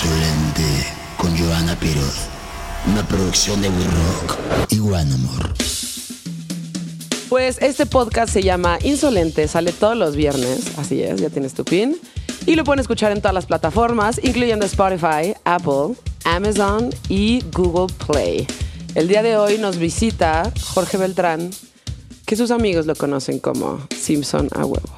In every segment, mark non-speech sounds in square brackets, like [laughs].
Insolente con Joana Piroz. Una producción de We Rock y One Amor. Pues este podcast se llama Insolente, sale todos los viernes, así es, ya tienes tu pin. Y lo pueden escuchar en todas las plataformas, incluyendo Spotify, Apple, Amazon y Google Play. El día de hoy nos visita Jorge Beltrán, que sus amigos lo conocen como Simpson a huevo.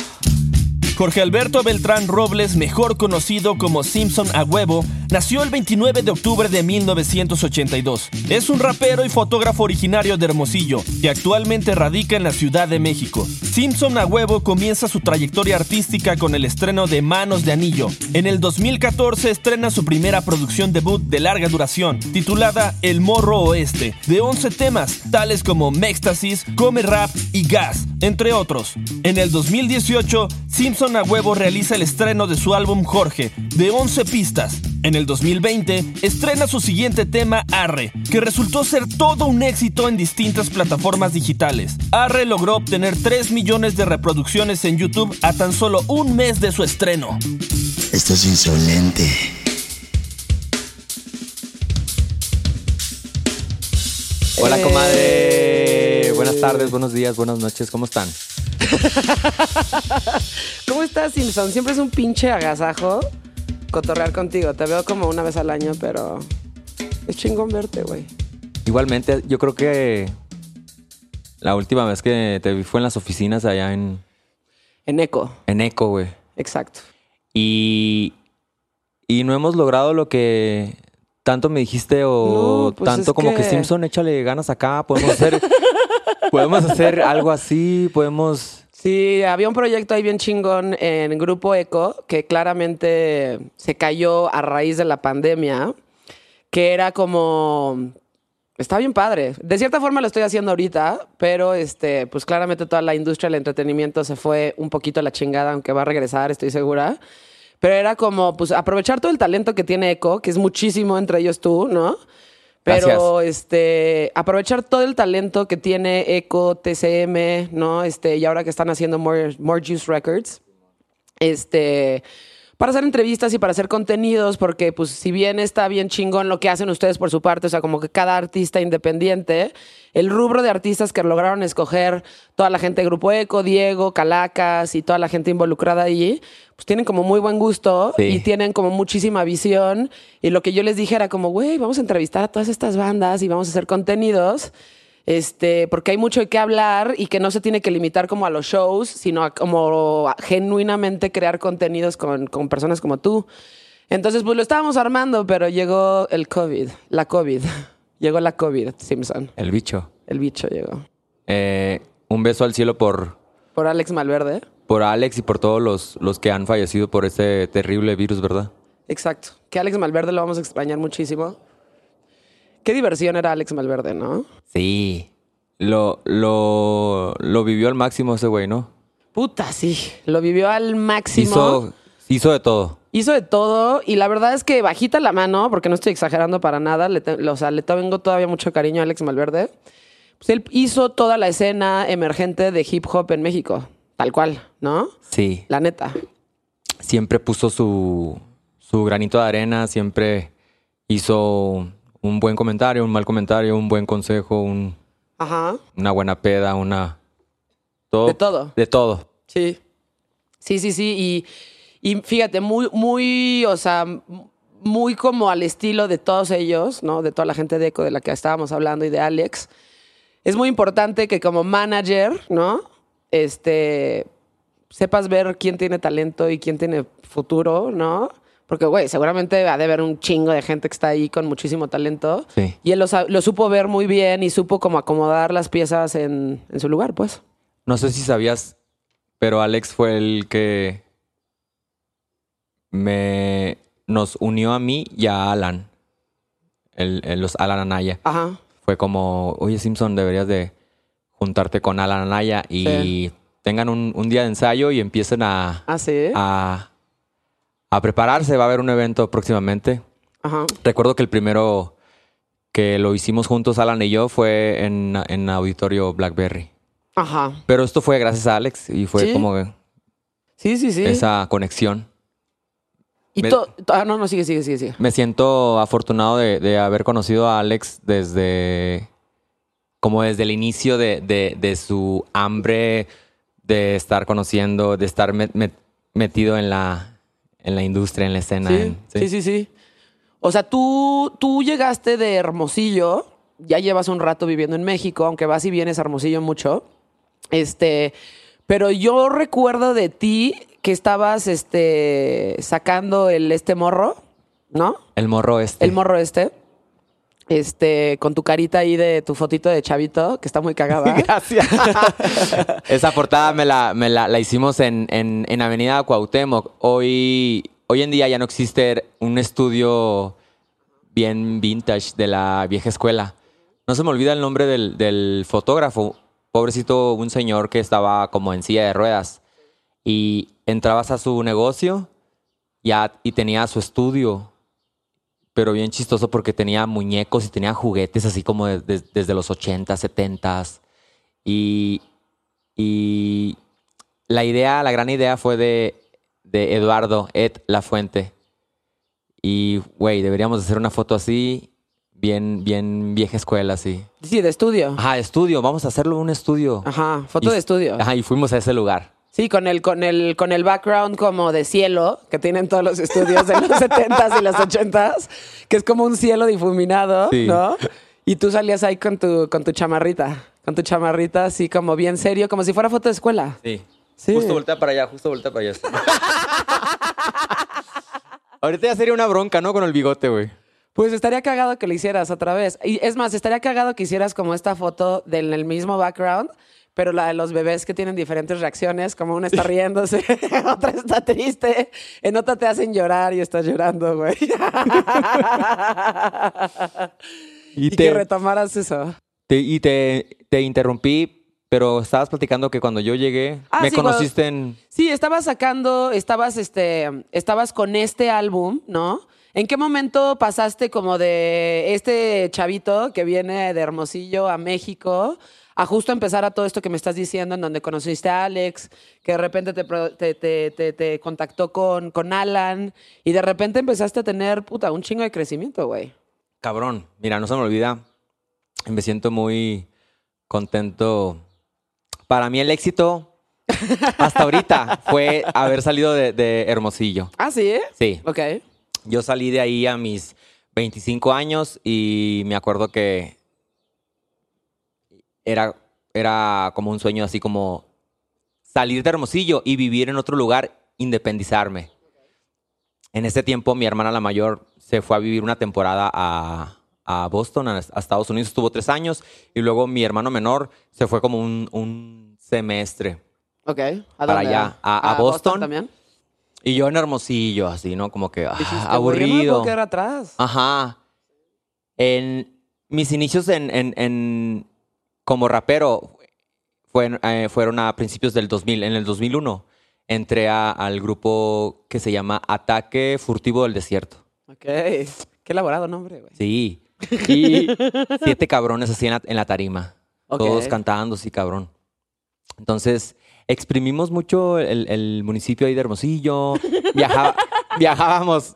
Jorge Alberto Beltrán Robles, mejor conocido como Simpson a huevo, nació el 29 de octubre de 1982. Es un rapero y fotógrafo originario de Hermosillo, que actualmente radica en la Ciudad de México. Simpson a huevo comienza su trayectoria artística con el estreno de Manos de Anillo. En el 2014 estrena su primera producción debut de larga duración, titulada El Morro Oeste, de 11 temas, tales como Mextasis, Come Rap y Gas, entre otros. En el 2018, Simpson a huevo realiza el estreno de su álbum Jorge, de 11 pistas. 2020, estrena su siguiente tema, Arre, que resultó ser todo un éxito en distintas plataformas digitales. Arre logró obtener 3 millones de reproducciones en YouTube a tan solo un mes de su estreno. Esto es insolente. Hola, Eh. comadre. Buenas tardes, buenos días, buenas noches. ¿Cómo están? [laughs] ¿Cómo estás, Simpson? Siempre es un pinche agasajo cotorrear contigo. Te veo como una vez al año, pero es chingón verte, güey. Igualmente, yo creo que la última vez que te vi fue en las oficinas allá en, En eco, en Eco, güey. exacto. Y, y no hemos logrado lo que tanto me dijiste o No, pues tanto como que... que- Simpson, échale ganas acá. Podemos hacer, [laughs] podemos hacer algo así, podemos... Sí, había un proyecto ahí bien chingón en Grupo Eco que claramente se cayó a raíz de la pandemia, que era como... Está bien padre. De cierta forma lo estoy haciendo ahorita, pero este, pues claramente toda la industria del entretenimiento se fue un poquito a la chingada, aunque va a regresar, estoy segura. Pero era como, pues, aprovechar todo el talento que tiene Eco, que es muchísimo entre ellos tú, ¿no? Pero este, aprovechar todo el talento que tiene Eco, TCM, ¿no? Este, y ahora que están haciendo More, More Juice Records, este, para hacer entrevistas y para hacer contenidos, porque pues si bien está bien chingón lo que hacen ustedes por su parte, o sea, como que cada artista independiente, el rubro de artistas que lograron escoger toda la gente de Grupo Eco, Diego, Calacas y toda la gente involucrada allí, pues tienen como muy buen gusto Sí. y tienen como muchísima visión. Y lo que yo les dije era como, güey, vamos a entrevistar a todas estas bandas y vamos a hacer contenidos. Este, porque hay mucho de qué hablar y que no se tiene que limitar como a los shows, sino a como a genuinamente crear contenidos con, con personas como tú. Entonces, pues lo estábamos armando, pero llegó el COVID, la COVID. [laughs] Llegó la COVID, Simpson. El bicho. El bicho llegó. Eh, un beso al cielo por, Por Alex Malverde. por Alex y por todos los, los que han fallecido por este terrible virus, ¿verdad? Exacto. Que Alex Malverde lo vamos a extrañar muchísimo. Qué diversión era Alex Malverde, ¿no? Sí. Lo, lo, lo vivió al máximo ese güey, ¿no? Puta, sí. Lo vivió al máximo. Hizo, hizo de todo. Hizo de todo y la verdad es que bajita la mano, porque no estoy exagerando para nada, le te- o sea, le tengo todavía mucho cariño a Alex Malverde. Pues él hizo toda la escena emergente de hip hop en México, tal cual, ¿no? Sí. La neta. Siempre puso su, su granito de arena, siempre hizo un buen comentario, un mal comentario, un buen consejo, un- Ajá. una buena peda, una... Todo, De todo. De todo. Sí. Sí, sí, sí. Y, y fíjate, muy, muy, o sea, muy como al estilo de todos ellos, ¿no? De toda la gente de Eco de la que estábamos hablando y de Alex. Es muy importante que como manager, ¿no? Este, sepas ver quién tiene talento y quién tiene futuro, ¿no? Porque, güey, seguramente ha de haber un chingo de gente que está ahí con muchísimo talento. Sí. Y él lo, supo ver muy bien y supo como acomodar las piezas en, en su lugar, pues. No sé si sabías, pero Alex fue el que me nos unió a mí y a Alan. El, el- los Alan Anaya. Ajá. Fue como, oye Simpson, deberías de juntarte con Alan Anaya y Sí. tengan un, un día de ensayo y empiecen a, Ah, sí. a, a prepararse. Va a haber un evento próximamente. Ajá. Recuerdo que el primero que lo hicimos juntos, Alan y yo, fue en, en Auditorio Blackberry. Ajá. Pero esto fue gracias a Alex y fue Sí. como Sí, sí, sí. esa conexión. Y Me- to- to- ah, no, no, sigue, sigue, sigue, sigue. Me siento afortunado de, de haber conocido a Alex desde. como desde el inicio de, de- de su hambre de estar conociendo, de estar met- met- metido en la, en la industria, en la escena. Sí, en- sí, sí, sí. O sea, tú, tú llegaste de Hermosillo, ya llevas un rato viviendo en México, aunque vas y vienes a Hermosillo mucho. Este, pero yo recuerdo de ti que estabas este, sacando el este morro, ¿no? El morro este. El morro este. Este, con tu carita ahí de tu fotito de chavito, que está muy cagada. [laughs] Gracias. [laughs] Esa portada me la, me la, la hicimos en, en, en Avenida Cuauhtémoc. Hoy, hoy en día ya no existe un estudio bien vintage de la vieja escuela. No se me olvida el nombre del, del fotógrafo. Pobrecito, un señor que estaba como en silla de ruedas. Y entrabas a su negocio ya, y tenía su estudio pero bien chistoso porque tenía muñecos y tenía juguetes así como de- de- desde los 80, 70 y, y la idea, la gran idea fue de, de Eduardo Ed La Fuente. Y, güey, deberíamos hacer una foto así, bien, bien vieja escuela, así. Sí, de estudio. Ajá, estudio, vamos a hacerlo en un estudio. Ajá, foto Y- de estudio. Ajá, y fuimos a ese lugar. Sí, con el, con el, con el background como de cielo que tienen todos los estudios de los [laughs] 70s y los 80s, que es como un cielo difuminado, Sí. ¿no? Y tú salías ahí con tu, con tu chamarrita, con tu chamarrita así como bien serio, como si fuera foto de escuela. Sí. Sí. Justo voltea para allá, justo voltea para allá. [laughs] Ahorita ya sería una bronca, ¿no? Con el bigote, güey. Pues estaría cagado que lo hicieras otra vez. Y es más, estaría cagado que hicieras como esta foto del el mismo background, pero la de los bebés que tienen diferentes reacciones, como una está riéndose, [laughs] otra está triste, en otra te hacen llorar y estás llorando, güey. Y, [laughs] y que retomaras eso. Te- y te, te interrumpí, pero estabas platicando que cuando yo llegué, Ah, me sí, conociste en... Sí, estabas sacando, estabas, este, estabas con este álbum, ¿no? ¿En qué momento pasaste como de este chavito que viene de Hermosillo a México a justo empezar a todo esto que me estás diciendo, en donde conociste a Alex, que de repente te, pro- te, te- te- te contactó con, con Alan y de repente empezaste a tener, puta, un chingo de crecimiento, güey? Cabrón, mira, no se me olvida. Me siento muy contento. Para mí el éxito hasta ahorita fue haber salido de, de Hermosillo. Ah, sí, ¿eh? Sí. Ok. Yo salí de ahí a mis 25 años y me acuerdo que era, era como un sueño así como salir de Hermosillo y vivir en otro lugar, independizarme. En ese tiempo mi hermana la mayor se fue a vivir una temporada a, a Boston, a, a Estados Unidos, estuvo tres años y luego mi hermano menor se fue como un, un semestre. Ok. ¿A Para dónde? allá, a- a Boston. también? Y yo en Hermosillo, así, ¿no? Como que ah, güey, yo no me aburrido. atrás. Ajá. En mis inicios en, en- en- como rapero fueron, eh, fueron a principios del 2000. En el 2001 entré a- al grupo que se llama Ataque Furtivo del Desierto. Ok. Qué elaborado nombre, güey. Sí. Y siete cabrones así en la, en la tarima. Todos cantando, sí, cabrón. Entonces, exprimimos mucho el, el municipio ahí de Hermosillo. Viaja- [laughs] viajábamos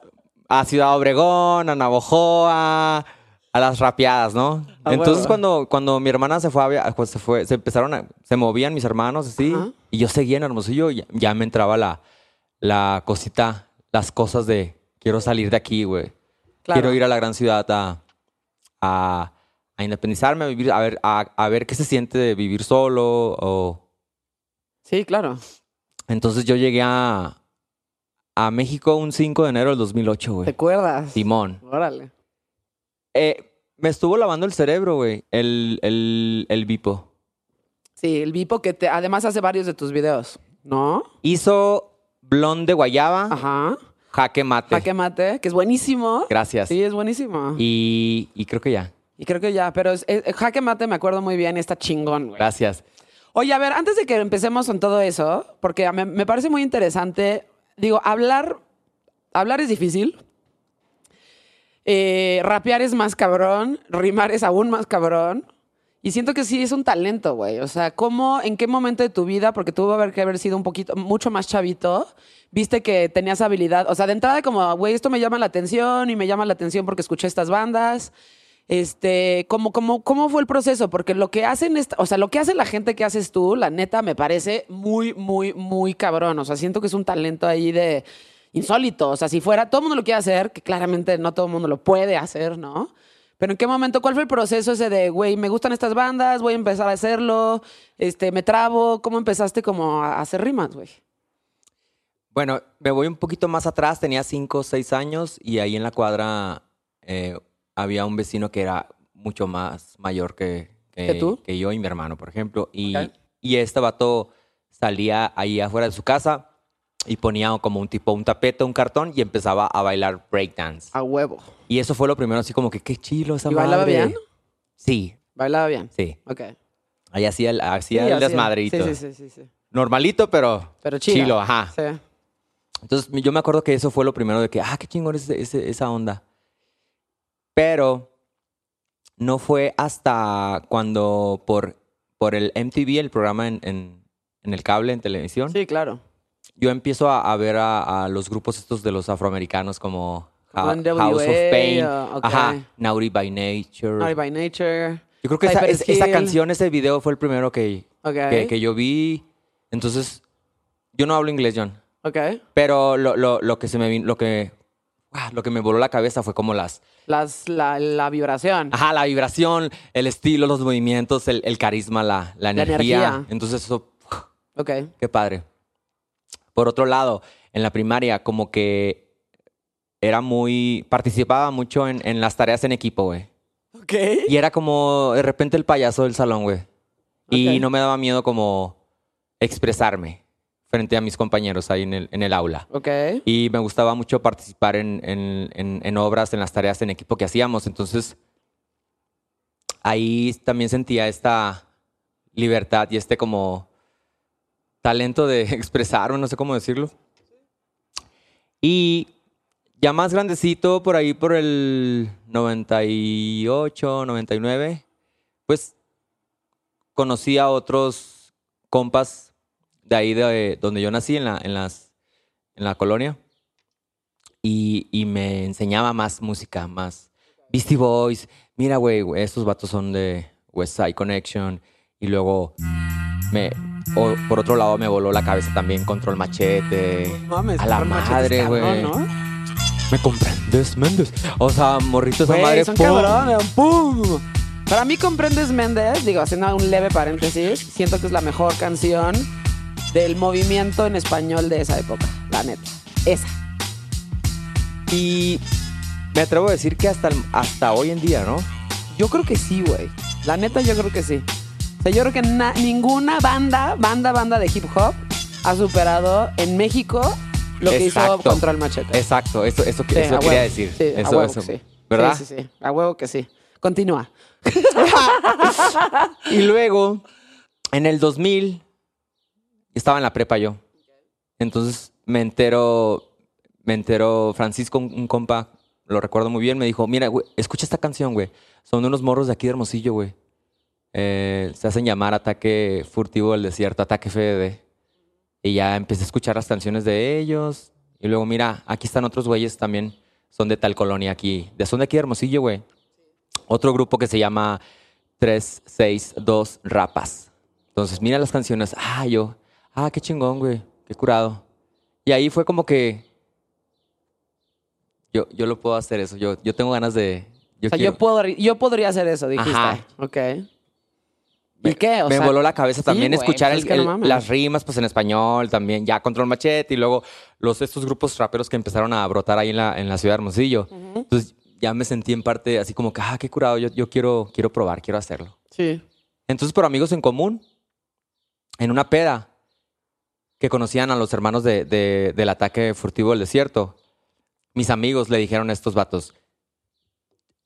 a Ciudad Obregón, a Navojoa, a las rapeadas, ¿no? A Entonces, cuando, cuando mi hermana se fue, a pues, se fue, se empezaron a, se movían mis hermanos así, Ajá. y yo seguía en Hermosillo, y ya, me entraba la, la cosita, las cosas de quiero salir de aquí, güey. Claro. Quiero ir a la gran ciudad a, a, a independizarme, a vivir, a ver, a, a ver qué se siente de vivir solo. O... Sí, claro. Entonces yo llegué a, a México un 5 de enero del 2008, ¿Te güey. acuerdas? Simón. Órale. Eh, me estuvo lavando el cerebro, güey, el, el, el Vipo. Sí, el Vipo que te, además hace varios de tus videos, ¿no? Hizo blond de guayaba, Ajá. jaque mate. Jaque mate, que es buenísimo. Gracias. Sí, es buenísimo. Y, Y, y creo que ya. creo que ya, pero es- es- jaque mate me acuerdo muy bien y está chingón, güey. Gracias. Oye, a ver, antes de que empecemos con todo eso, porque me, me parece muy interesante, digo, hablar, hablar es difícil. Eh, rapear es más cabrón, rimar es aún más cabrón. Y siento que sí es un talento, güey. O sea, ¿cómo, en qué momento de tu vida, porque tuvo que haber sido un poquito, mucho más chavito, viste que tenías habilidad? O sea, de entrada como, güey, esto me llama la atención y me llama la atención porque escuché estas bandas. Este, ¿cómo, cómo, cómo fue el proceso? Porque lo que hacen, esta- o sea, lo que hace la gente que haces tú, la neta, me parece muy, muy, muy cabrón. O sea, siento que es un talento ahí de insólito. O sea, si fuera, todo el mundo lo quiere hacer, que claramente no todo el mundo lo puede hacer, ¿no? Pero ¿en qué momento? ¿Cuál fue el proceso ese de, güey, me gustan estas bandas, voy a empezar a hacerlo, este, me trabo? ¿Cómo empezaste como a hacer rimas, güey? Bueno, me voy un poquito más atrás, tenía cinco o seis años y ahí en la cuadra eh, había un vecino que era mucho más mayor que, ¿Que tú? que yo y mi hermano, por ejemplo. Y, y este vato salía ahí afuera de su casa y ponía como un tipo, un tapete, un cartón y empezaba a bailar breakdance. A huevo. Y eso fue lo primero, así como que qué chilo esa ¿Y bailaba bien? Sí, Bailaba bien. sí. Ok. Ahí hacía el, hacía Sí, el desmadrito. Sí, sí, sí, sí. Normalito, pero, Pero chilo, ajá. Sí. Entonces yo me acuerdo que eso fue lo primero de que, ah, qué chingón es esa onda. Pero no fue hasta cuando por, por el MTV, el programa en, en- en el cable, en televisión, Sí, claro. Yo empiezo a, a ver a, a los grupos estos de los afroamericanos como Ha- House of Pain, ok. ajá, Naughty by Nature. Naughty by Nature. Yo creo que esa, es- esa canción, ese video fue el primero que, que, que yo vi. Entonces, yo no hablo inglés, John. Ok. Pero lo, lo, lo que se me lo que ah, lo que me voló la cabeza fue como las Las, la, la vibración. ajá, la vibración, el estilo, los movimientos, el, el carisma, la, la La energía. energía. Entonces eso, Ok. qué padre. Por otro lado, en la primaria como que era muy participaba mucho en, en las tareas en equipo, güey. Ok. Y era como de repente el payaso del salón, güey. Y Ok. no me daba miedo como expresarme frente a mis compañeros ahí en el, en el aula. Ok. Y me gustaba mucho participar en, en- en- en obras, en las tareas en equipo que hacíamos. Entonces, ahí también sentía esta libertad y este como talento de [laughs] expresarme, no sé cómo decirlo. Y ya más grandecito, por ahí por el 98, 99, pues conocí a otros compas de ahí de donde yo nací, en la, en las, en la colonia. Y, y me enseñaba más música, más Beastie Boys. Mira, güey, estos vatos son de West Side Connection. Y luego, me, o- por otro lado, me voló la cabeza también Control Machete. Mames, a la madre, güey. ¿no? Me comprendes, Méndez. O sea, morrito esa Güey, madre. son ¡pum! cabrones. ¡Pum! Para mí, Comprendes Méndez, digo, haciendo un leve paréntesis, siento que es la mejor canción del movimiento en español de esa época, la neta. Esa. Y me atrevo a decir que hasta, hasta hoy en día, ¿no? Yo creo que sí, güey. La neta, yo creo que sí. Sea, yo creo que na- ninguna banda, banda, banda de hip hop ha superado en México lo que hizo Exacto. Control Machete. Exacto, eso, eso, Sí, eso a quería huevo. decir. Sí, a eso, huevo eso. que sí. ¿Verdad? Sí, sí, sí. A huevo que sí. Continúa. [laughs] Y luego, en el 2000, estaba en la prepa yo. Entonces me entero, me entero Francisco, un, compa, lo recuerdo muy bien, me dijo, mira, güey, escucha esta canción, güey. Son unos morros de aquí de Hermosillo, güey. Eh, se hacen llamar Ataque Furtivo del Desierto, Ataque FDD. Y ya empecé a escuchar las canciones de ellos. Y luego, mira, aquí están otros güeyes también, son de tal colonia aquí. De, son de aquí de Hermosillo, güey. Otro grupo que se llama 362 Rapas. Entonces, mira las canciones. Ah, yo. Ah, qué chingón, güey. Qué curado. Y ahí fue como que. Yo, yo lo puedo hacer eso. Yo, yo tengo ganas de. Yo O sea, yo, puedo, yo podría hacer eso, dijiste. Ajá. Ok. ¿Y qué? O me sea, voló la cabeza también escuchar el- no las rimas pues en español también, ya Control Machete y luego los estos grupos raperos que empezaron a brotar ahí en la, en la ciudad de Hermosillo. Entonces ya me sentí en parte así como que, ah, qué curado, yo, yo quiero, quiero probar, quiero hacerlo. Sí. Entonces, por amigos en común, en una peda, que conocían a los hermanos de- de- del ataque furtivo del desierto, mis amigos le dijeron a estos vatos,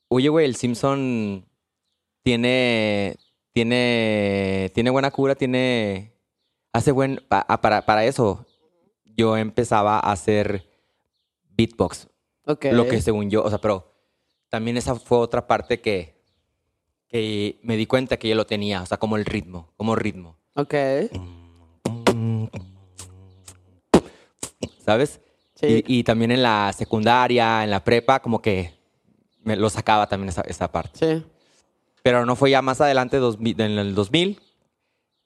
oye, güey, el Simpson tiene, tiene, tiene buena cura, tiene, hace buen, ah, para, para eso, yo empezaba a hacer beatbox, Ok. lo que según yo, o sea, pero también esa fue otra parte que que me di cuenta que yo lo tenía, o sea, como el ritmo, como ritmo, Ok. ¿sabes? Sí. Y, y también en la secundaria, en la prepa, como que me lo sacaba también esa, esa parte. Sí. Pero no fue ya más adelante, 2000 en el 2000,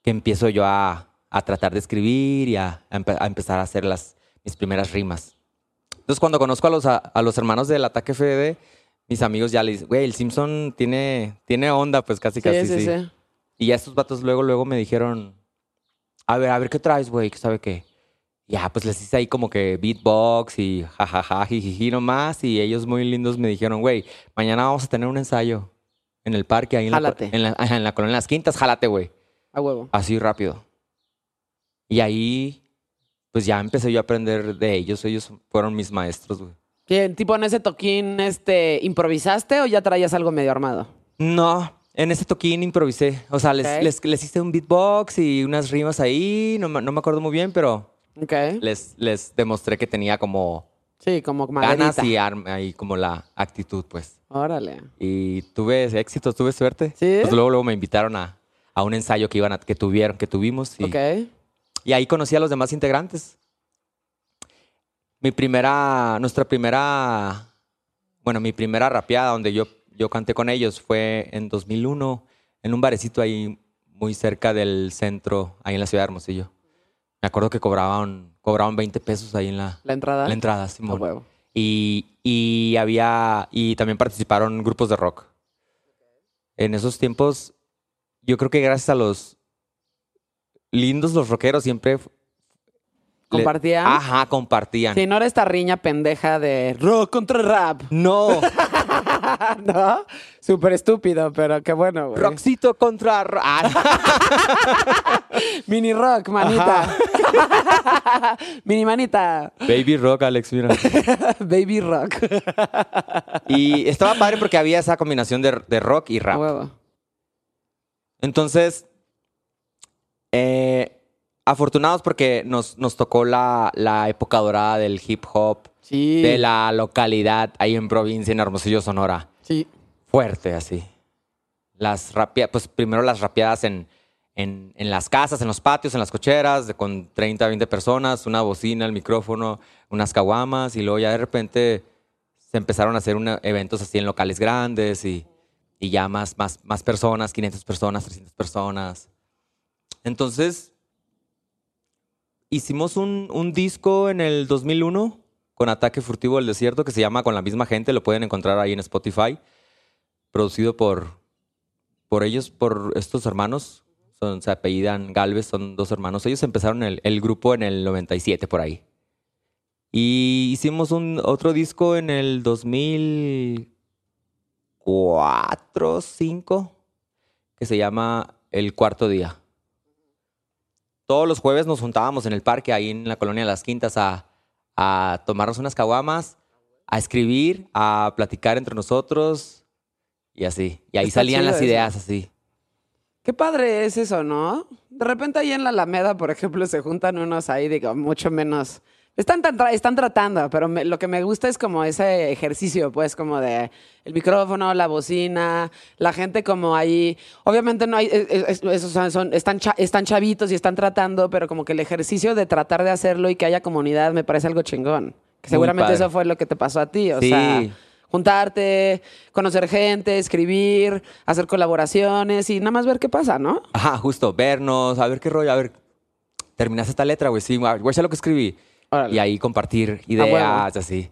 que empiezo yo a, a tratar de escribir y a, a empe- a empezar a hacer las, mis primeras rimas. Entonces, cuando conozco a los, a, los hermanos del Ataque FD, mis amigos ya le dicen, güey, el Simpson tiene, tiene onda, pues casi, Sí, casi, sí, sí. sí. Y ya estos vatos luego, luego me dijeron, a ver, a ver, ¿qué traes, güey? ¿Qué sabe qué? Ya, pues les hice ahí como que beatbox y jajaja, jijiji nomás. Y ellos muy lindos me dijeron, güey, mañana vamos a tener un ensayo en el parque, ahí en, la, en, la, en la colonia Las Quintas, jálate, güey. A huevo. Así rápido. Y ahí, pues ya empecé yo a aprender de ellos. Ellos fueron mis maestros, güey. Bien, tipo en ese toquín, este, ¿improvisaste o ya traías algo medio armado? No, en ese toquín improvisé. O sea, les, Ok. les, les hice un beatbox y unas rimas ahí. No, me- no me acuerdo muy bien, pero Ok. les, les demostré que tenía como Sí, como ganas maderita. y arma y como la actitud, pues. Órale. Y tuve éxito, tuve suerte. ¿Sí? Pues luego, luego me invitaron a, a un ensayo que iban a, que tuvieron, que tuvimos. Y, Ok. y ahí conocí a los demás integrantes. Mi primera, nuestra primera, bueno, mi primera rapeada donde yo, yo canté con ellos fue en 2001 en un barecito ahí muy cerca del centro, ahí en la ciudad de Hermosillo. Me acuerdo que cobraban, cobraban 20 pesos ahí en la, La entrada. la entrada, Simón. huevo. Y, y había, y también participaron grupos de rock. En esos tiempos, yo creo que gracias a los lindos, los rockeros siempre... ¿Compartían? Ajá, compartían. Sí, no era esta riña pendeja de rock contra rap. No, [laughs] ¿No? Súper estúpido, pero qué bueno, güey. rockcito contra... Ah, [laughs] Mini rock, manita. [laughs] Mini manita. Baby rock, Alex, mira. [laughs] Baby rock. Y estaba padre porque había esa combinación de, de rock y rap. huevo. Entonces, eh, afortunados porque nos, nos tocó la, la época dorada del hip hop, Sí. de la localidad ahí en provincia, en Hermosillo, Sonora. Sí. Fuerte así. Las rapia, pues primero las rapeadas en, en, en las casas, en los patios, en las cocheras, con 30, 20 personas, una bocina, el micrófono, unas caguamas, y luego ya de repente se empezaron a hacer eventos así en locales grandes y, y ya más, más, más personas, 500 personas, 300 personas. Entonces, hicimos un, un disco en el 2001 con Ataque Furtivo del Desierto que se llama Con la misma gente, lo pueden encontrar ahí en Spotify, producido por, por ellos, por estos hermanos, son, se apellidan Galvez, son dos hermanos. Ellos empezaron el, el grupo en el 97 por ahí. Y hicimos un otro disco en el 2004, 5, que se llama El Cuarto Día. Todos los jueves nos juntábamos en el parque, ahí en la colonia de las Quintas, a, a tomarnos unas caguamas, a escribir, a platicar entre nosotros y así. Y ahí Está salían las eso. ideas así. Qué padre es eso, ¿no? De repente ahí en la Alameda, por ejemplo, se juntan unos ahí, digo, mucho menos. Están, tan tra- están tratando, pero me- lo que me gusta es como ese ejercicio, pues, como de el micrófono, la bocina, la gente como ahí. Obviamente no hay, es- es- esos son, son- están, cha- están chavitos y están tratando, pero como que el ejercicio de tratar de hacerlo y que haya comunidad me parece algo chingón. Que seguramente eso fue lo que te pasó a ti, o Sí. sea juntarte, conocer gente, escribir, hacer colaboraciones y nada más ver qué pasa, ¿no? Ajá, justo, vernos, a ver qué rollo, a ver, terminaste esta letra, güey, sí, güey, sé lo que escribí. Órale. Y ahí compartir ideas, así.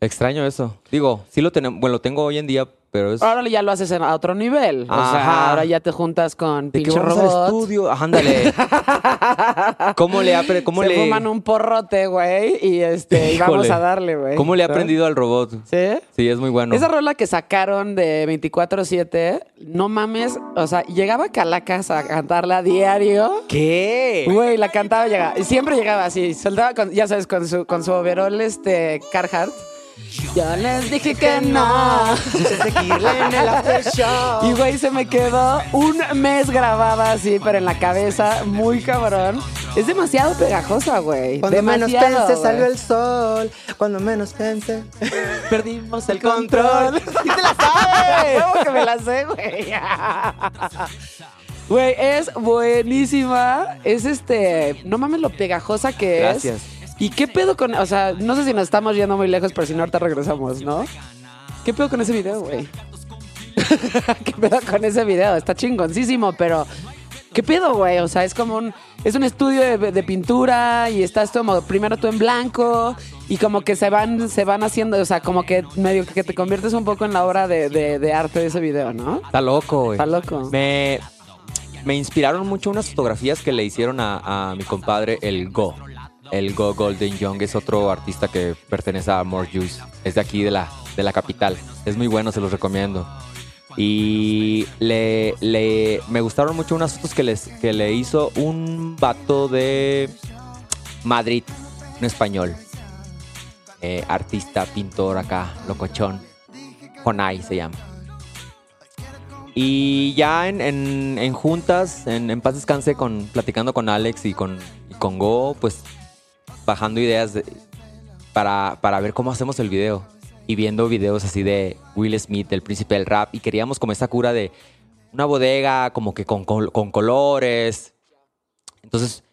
Extraño eso. Digo, sí lo tenemos, bueno, lo tengo hoy en día, pero es... Ahora ya lo haces a otro nivel. O sea, Ajá. ahora ya te juntas con de que al robot. estudio, Ajá, ándale. [laughs] ¿Cómo le apre- cómo se le, fuman un porrote, güey, y este, y vamos a darle, güey. ¿Cómo le ha aprendido al robot? ¿Sí? Sí, es muy bueno. Esa rola que sacaron de 24-7, no mames, o sea, llegaba Calacas a cantarla a diario. ¿Qué? Güey, la cantaba, llegaba. Siempre llegaba así, soltaba, con, ya sabes, con su, con su overol, este, Carhartt. Yo les dije que no. Seguirle en el after show. Y güey, se me quedó un mes grabada así, pero en la cabeza, muy cabrón. Es demasiado pegajosa, güey. Cuando menos pensé salió el sol. Cuando menos pensé. Perdimos el control. ¡Sí [laughs] te la sabes! [laughs] ¿Cómo que me la sé, güey? [laughs] Güey, es buenísima. Es este. No mames lo pegajosa que Gracias. es. ¿Y qué pedo con.? O sea, no sé si nos estamos yendo muy lejos, pero si no, ahorita regresamos, ¿no? ¿Qué pedo con ese video, güey? [laughs] ¿Qué pedo con ese video? Está chingoncísimo, pero. ¿Qué pedo, güey? O sea, es como un. Es un estudio de, de pintura y estás como primero tú en blanco y como que se van, se van haciendo, o sea, como que medio que te conviertes un poco en la obra de, de- de arte de ese video, ¿no? Está loco, güey. Está loco. Me, me inspiraron mucho unas fotografías que le hicieron a, a mi compadre, el Go. El Go Golden Young es otro artista que pertenece a More Juice. Es de aquí, de la, de la capital. Es muy bueno, se los recomiendo. Y le, le, me gustaron mucho unas fotos que, les, que le hizo un vato de Madrid, un español. Eh, artista, pintor acá, locochón. Jonai se llama. Y ya en, en- en juntas, en, en paz descanse, con, platicando con Alex y con, y con Go, pues bajando ideas de- para, para ver cómo hacemos el video. Y viendo videos así de Will Smith, del príncipe del rap. Y queríamos como esa cura de una bodega como que con, col- con colores. Entonces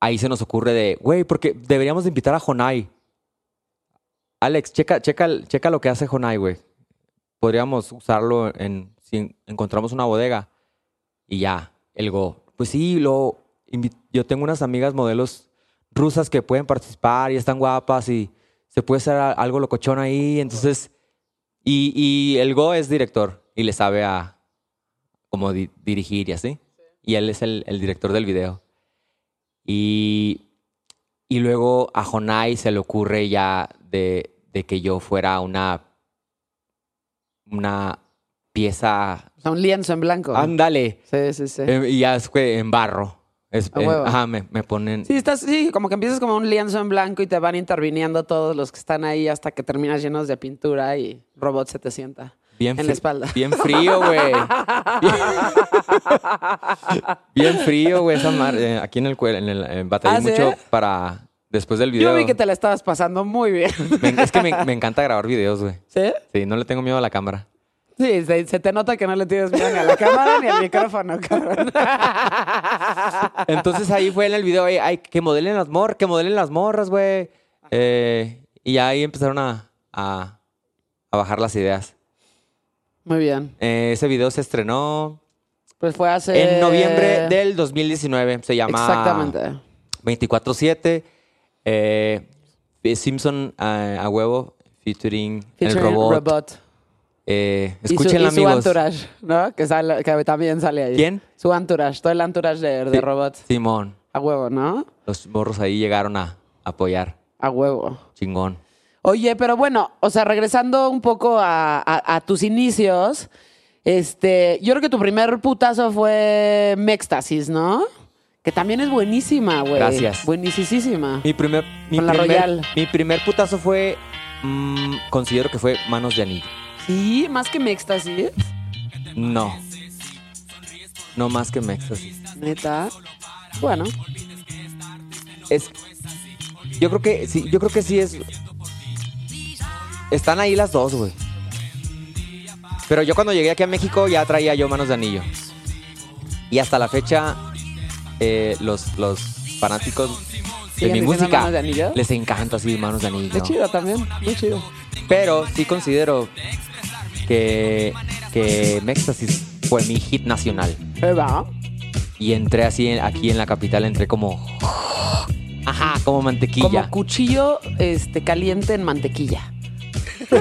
ahí se nos ocurre de, güey, porque deberíamos de invitar a Jonai. Alex, checa, checa, checa lo que hace Jonai, güey podríamos usarlo en si encontramos una bodega y ya, el Go. Pues sí, lo yo tengo unas amigas modelos rusas que pueden participar y están guapas y se puede hacer algo locochón ahí, entonces y, y el Go es director y le sabe a como di- dirigir y así. Y él es el, el director del video. Y, y luego a Jonai se le ocurre ya de, de que yo fuera una una pieza. O sea, un lienzo en blanco. Ándale. Sí, sí, sí. Eh, y ya que en barro. Es, A eh, ajá, me, me ponen. Sí, estás, sí, como que empiezas como un lienzo en blanco y te van interviniendo todos los que están ahí hasta que terminas llenos de pintura y robot se te sienta bien en la espalda. Bien frío, güey. [laughs] bien frío, güey. Esa mar- eh, aquí en el cuello, en el en batallé ¿Ah, sí? mucho para después del video. Yo vi que te la estabas pasando muy bien. Me- es que me, me encanta grabar videos, güey. ¿Sí? Sí, no le tengo miedo a la cámara. Sí, se, se te nota que no le tienes miedo ni a la cámara ni al micrófono, cabrón. [laughs] Entonces ahí fue en el video, "Ey, ay, que modelen las morras, que modelen las morras, güey. Eh, y ahí empezaron a, a, a bajar las ideas. Muy bien. Eh, ese video se estrenó Pues fue hace... en noviembre del 2019. Se llama Exactamente. 24-7. Eh, Simpson eh, a huevo, featuring, el Featuring robot. Robot. Eh, Y su- y su, entourage, ¿no? Que, sale- que también sale ahí. ¿Quién? Su entourage, todo el entourage de, de Sí, Robot. Simón. A huevo, ¿no? Los morros ahí llegaron a apoyar. A huevo. Chingón. Oye, pero bueno, o sea, regresando un poco a, a- a tus inicios, este, yo creo que tu primer putazo fue Mextasis, ¿no? Que también es buenísima, güey. Gracias. Buenísima. Mi primer, mi Con la primer, Royal. mi primer putazo fue, mm, considero que fue Manos de Anillo. Sí, más que Mextasis. No. No más que Mextasis. Neta. Bueno, Es, yo creo que sí, yo creo que sí es. Están ahí las dos, güey. Pero yo cuando llegué aquí a México ya traía yo Manos de Anillo. Y hasta la fecha, eh, los, los fanáticos de ¿Siguen mi música de les encanta así Manos de Anillo. qué chido también. Muy chido. Pero sí considero que, que Mextasis fue mi hit nacional. Y entré así en- aquí en la capital, entré como. Ajá, como mantequilla. Como cuchillo este, caliente en mantequilla. [laughs]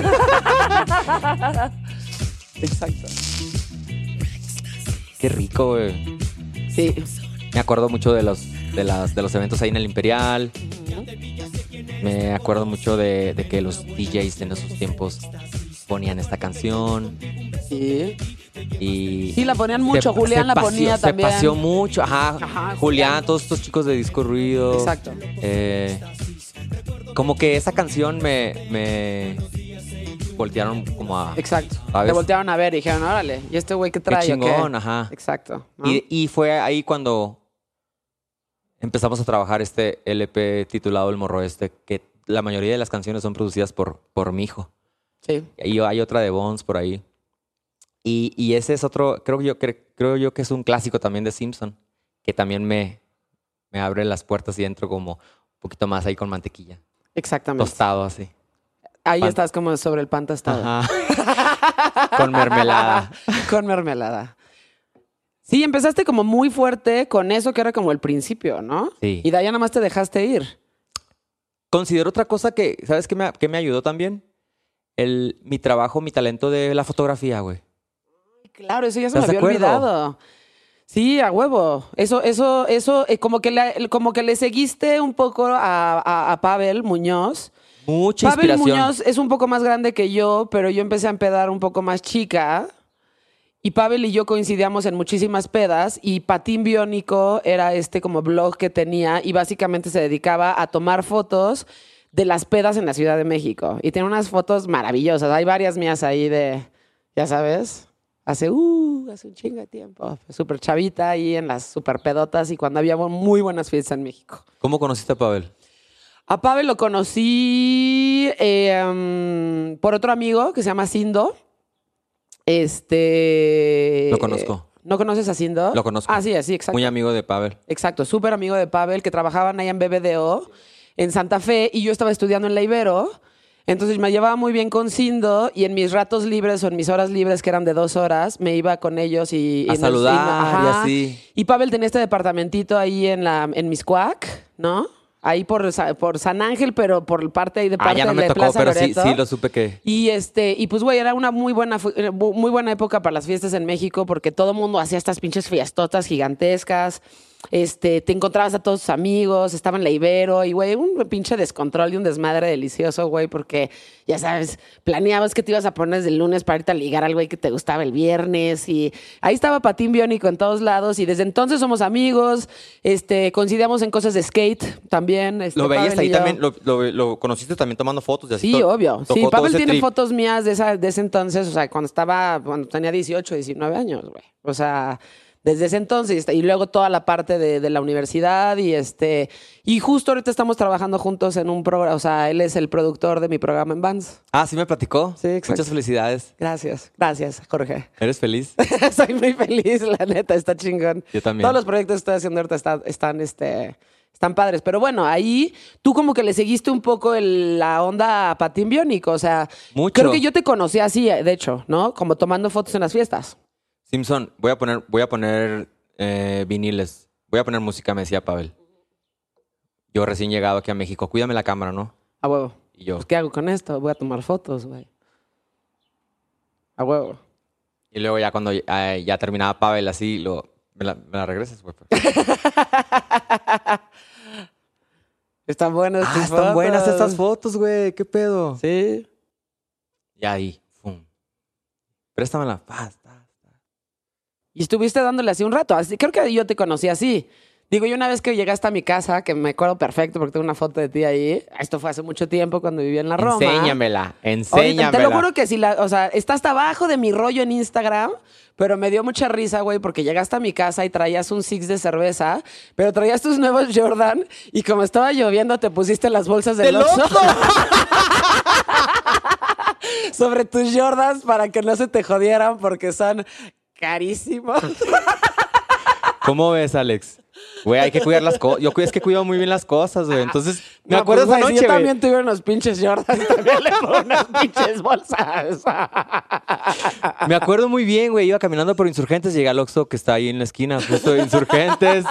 Exacto. Qué rico, güey. Sí. Me acuerdo mucho de los, de las, de los eventos ahí en el Imperial. Me acuerdo mucho de, de que los DJs en esos tiempos ponían esta canción. Sí. Y Sí, la ponían mucho. se- Julián se la paseó- ponía también. Se paseó mucho, ajá. Ajá, Julián, todos estos chicos de disco ruido. Exacto. Eh, como que esa canción me, me voltearon como a... Exacto. ¿Sabes? Te voltearon a ver y dijeron, órale, ¿y este güey qué trae? qué?" chingón, ajá. Exacto. ¿no? Y, y fue ahí cuando empezamos a trabajar este LP titulado El Morro Este, que la mayoría de las canciones son producidas por, por mi hijo. Sí. Y hay otra de Bones por ahí. Y, y ese es otro, creo yo, cre- creo yo que es un clásico también de Simpson, que también me, me abre las puertas y entro como un poquito más ahí con mantequilla. Exactamente. Tostado así. Ahí pan- estás como sobre el pan tostado. Ajá. [laughs] con mermelada. con mermelada. Sí, empezaste como muy fuerte con eso que era como el principio, ¿no? Sí. Y de ahí nada más te dejaste ir. Considero otra cosa que, ¿sabes qué me, qué me ayudó también? El, mi trabajo, mi talento de la fotografía, güey. Claro, eso ya se me ¿Estás de había acuerdo? olvidado. Sí, a huevo. Eso, eso, eso, eh, como que le, como que le seguiste un poco a, a- a Pavel Muñoz. Mucha Pavel inspiración. Muñoz es un poco más grande que yo, pero yo empecé a empedar un poco más chica. Y Pavel y yo coincidíamos en muchísimas pedas y Patín Biónico era este como blog que tenía y básicamente se dedicaba a tomar fotos de las pedas en la Ciudad de México. Y tiene unas fotos maravillosas. Hay varias mías ahí de, ya sabes, hace, uh, hace un chingo de tiempo. Súper chavita ahí en las super pedotas y cuando había muy buenas fiestas en México. ¿Cómo conociste a Pavel? A Pavel lo conocí eh, mm, por otro amigo que se llama Sindo. Este. Lo conozco. ¿No conoces a Sindo? Lo conozco. Ah, sí, sí, exacto. Muy amigo de Pavel. Exacto, súper amigo de Pavel, que trabajaban ahí en BBDO, en Santa Fe, y yo estaba estudiando en la Ibero. Entonces me llevaba muy bien con Sindo y en mis ratos libres o en mis horas libres, que eran de dos horas, me iba con ellos y... A y saludar y ajá. así. Y Pavel tenía este departamentito ahí en, la, en Miscuac, ¿no? Ahí por, por San Ángel, pero por parte ahí de Ah, parte ya no me de tocó, Plaza pero sí, Loreto. sí lo supe que... Y este, y pues güey, era una muy buena, eh, muy buena época para las fiestas en México porque todo el mundo hacía estas pinches fiestotas gigantescas. Este, te encontrabas a todos tus amigos, estaba en la Ibero y güey, un pinche descontrol y un desmadre delicioso, güey, porque ya sabes, planeabas que te ibas a poner desde el lunes para irte a ligar al güey que te gustaba el viernes y ahí estaba Patín Biónico en todos lados y desde entonces somos amigos, este, coincidíamos en cosas de skate también. este, Lo veías ahí también, lo, lo- lo conociste también tomando fotos y así. Sí, obvio. Sí, Pavel tiene trip. fotos mías de, esa, de ese entonces, o sea, cuando estaba, cuando tenía 18, 19 años, güey. O sea, desde ese entonces. Y luego toda la parte de, de la universidad y este... Y justo ahorita estamos trabajando juntos en un programa, o sea, él es el productor de mi programa en Vans. Ah, sí me platicó. Sí, exacto. Muchas felicidades. Gracias, gracias, Jorge. ¿Eres feliz? [laughs] Soy muy feliz, la neta, está chingón. Yo también. Todos los proyectos que estoy haciendo ahorita están, están, este, están padres. Pero bueno, ahí tú como que le seguiste un poco el- la onda a Patín Biónico. O sea, Mucho. creo que yo te conocí así, de hecho, ¿no? Como tomando fotos en las fiestas. Simpson, voy a poner, voy a poner eh, viniles. Voy a poner música, me decía Pavel. Yo recién llegado aquí a México. Cuídame la cámara, ¿no? A huevo. Y yo. Pues, ¿qué hago con esto? Voy a tomar fotos, güey. A huevo. Y luego ya cuando eh, ya terminaba Pavel así, lo, me, la, me la regresas, güey. [laughs] Están buenas Ah, tus están buenas estas fotos, güey. ¿Qué pedo? Sí. Y ahí, pum. Préstamela. Paz. Y estuviste dándole así un rato. Así, creo que yo te conocí así. Digo, yo una vez que llegaste a mi casa, que me acuerdo perfecto porque tengo una foto de ti ahí. Esto fue hace mucho tiempo cuando vivía en la Roma. Enséñamela, Ahorita, enséñamela. te lo juro que si la, o sea, está hasta abajo de mi rollo en Instagram, pero me dio mucha risa, güey, porque llegaste a mi casa y traías un six de cerveza, pero traías tus nuevos Jordan y como estaba lloviendo te pusiste las bolsas del ¡Del Oxxo Oxxo! [laughs] sobre tus Jordans para que no se te jodieran porque son carísimos. ¿Cómo ves, Alex? Güey, hay que cuidar las cosas. Yo es que cuido muy bien las cosas, güey. Entonces, me No, acuerdo pues, esa noche, yo también tuve unos pinches Jordans, [laughs] también le pongo unas pinches bolsas. Me acuerdo muy bien, güey. Iba caminando por Insurgentes, llegué al Oxxo que está ahí en la esquina, justo de Insurgentes.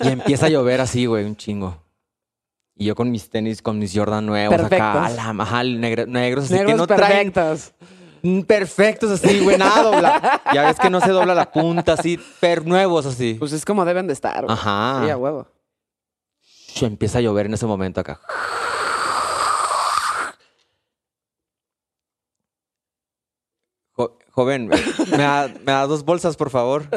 y empieza a llover así, güey, un chingo. Y yo con mis tenis, con mis Jordan nuevos acá, Perfectos. a la ajá, negro- negros, así que Negros no traen perfectos. Perfectos así, güey, nada dobla. Ya ves que no se dobla la punta, así, per nuevos así. Pues es como deben de estar. güey. Ajá. Sí, a huevo. Sh, Empieza a llover en ese momento acá. Jo- joven, ¿me da, me da dos bolsas, por favor? [laughs]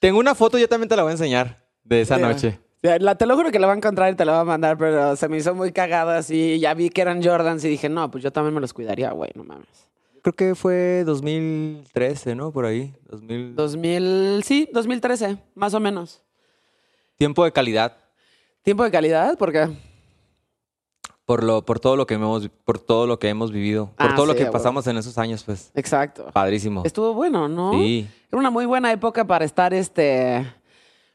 Tengo una foto, yo también te la voy a enseñar. de esa noche. La- te lo juro que la va a encontrar y te la va a mandar, pero se me hizo muy cagada así. Ya vi que eran Jordans y dije, no, pues yo también me los cuidaría, güey, no mames. Creo que fue 2013, ¿no? Por ahí. 2000. 2000, sí, 2013, más o menos. Tiempo de calidad. Tiempo de calidad, porque Por, lo, por todo lo que hemos, por todo lo que hemos vivido. Por Ah, todo lo que pasamos en esos años, pues. Exacto. Padrísimo. Estuvo bueno, ¿no? Sí. Era una muy buena época para estar, este,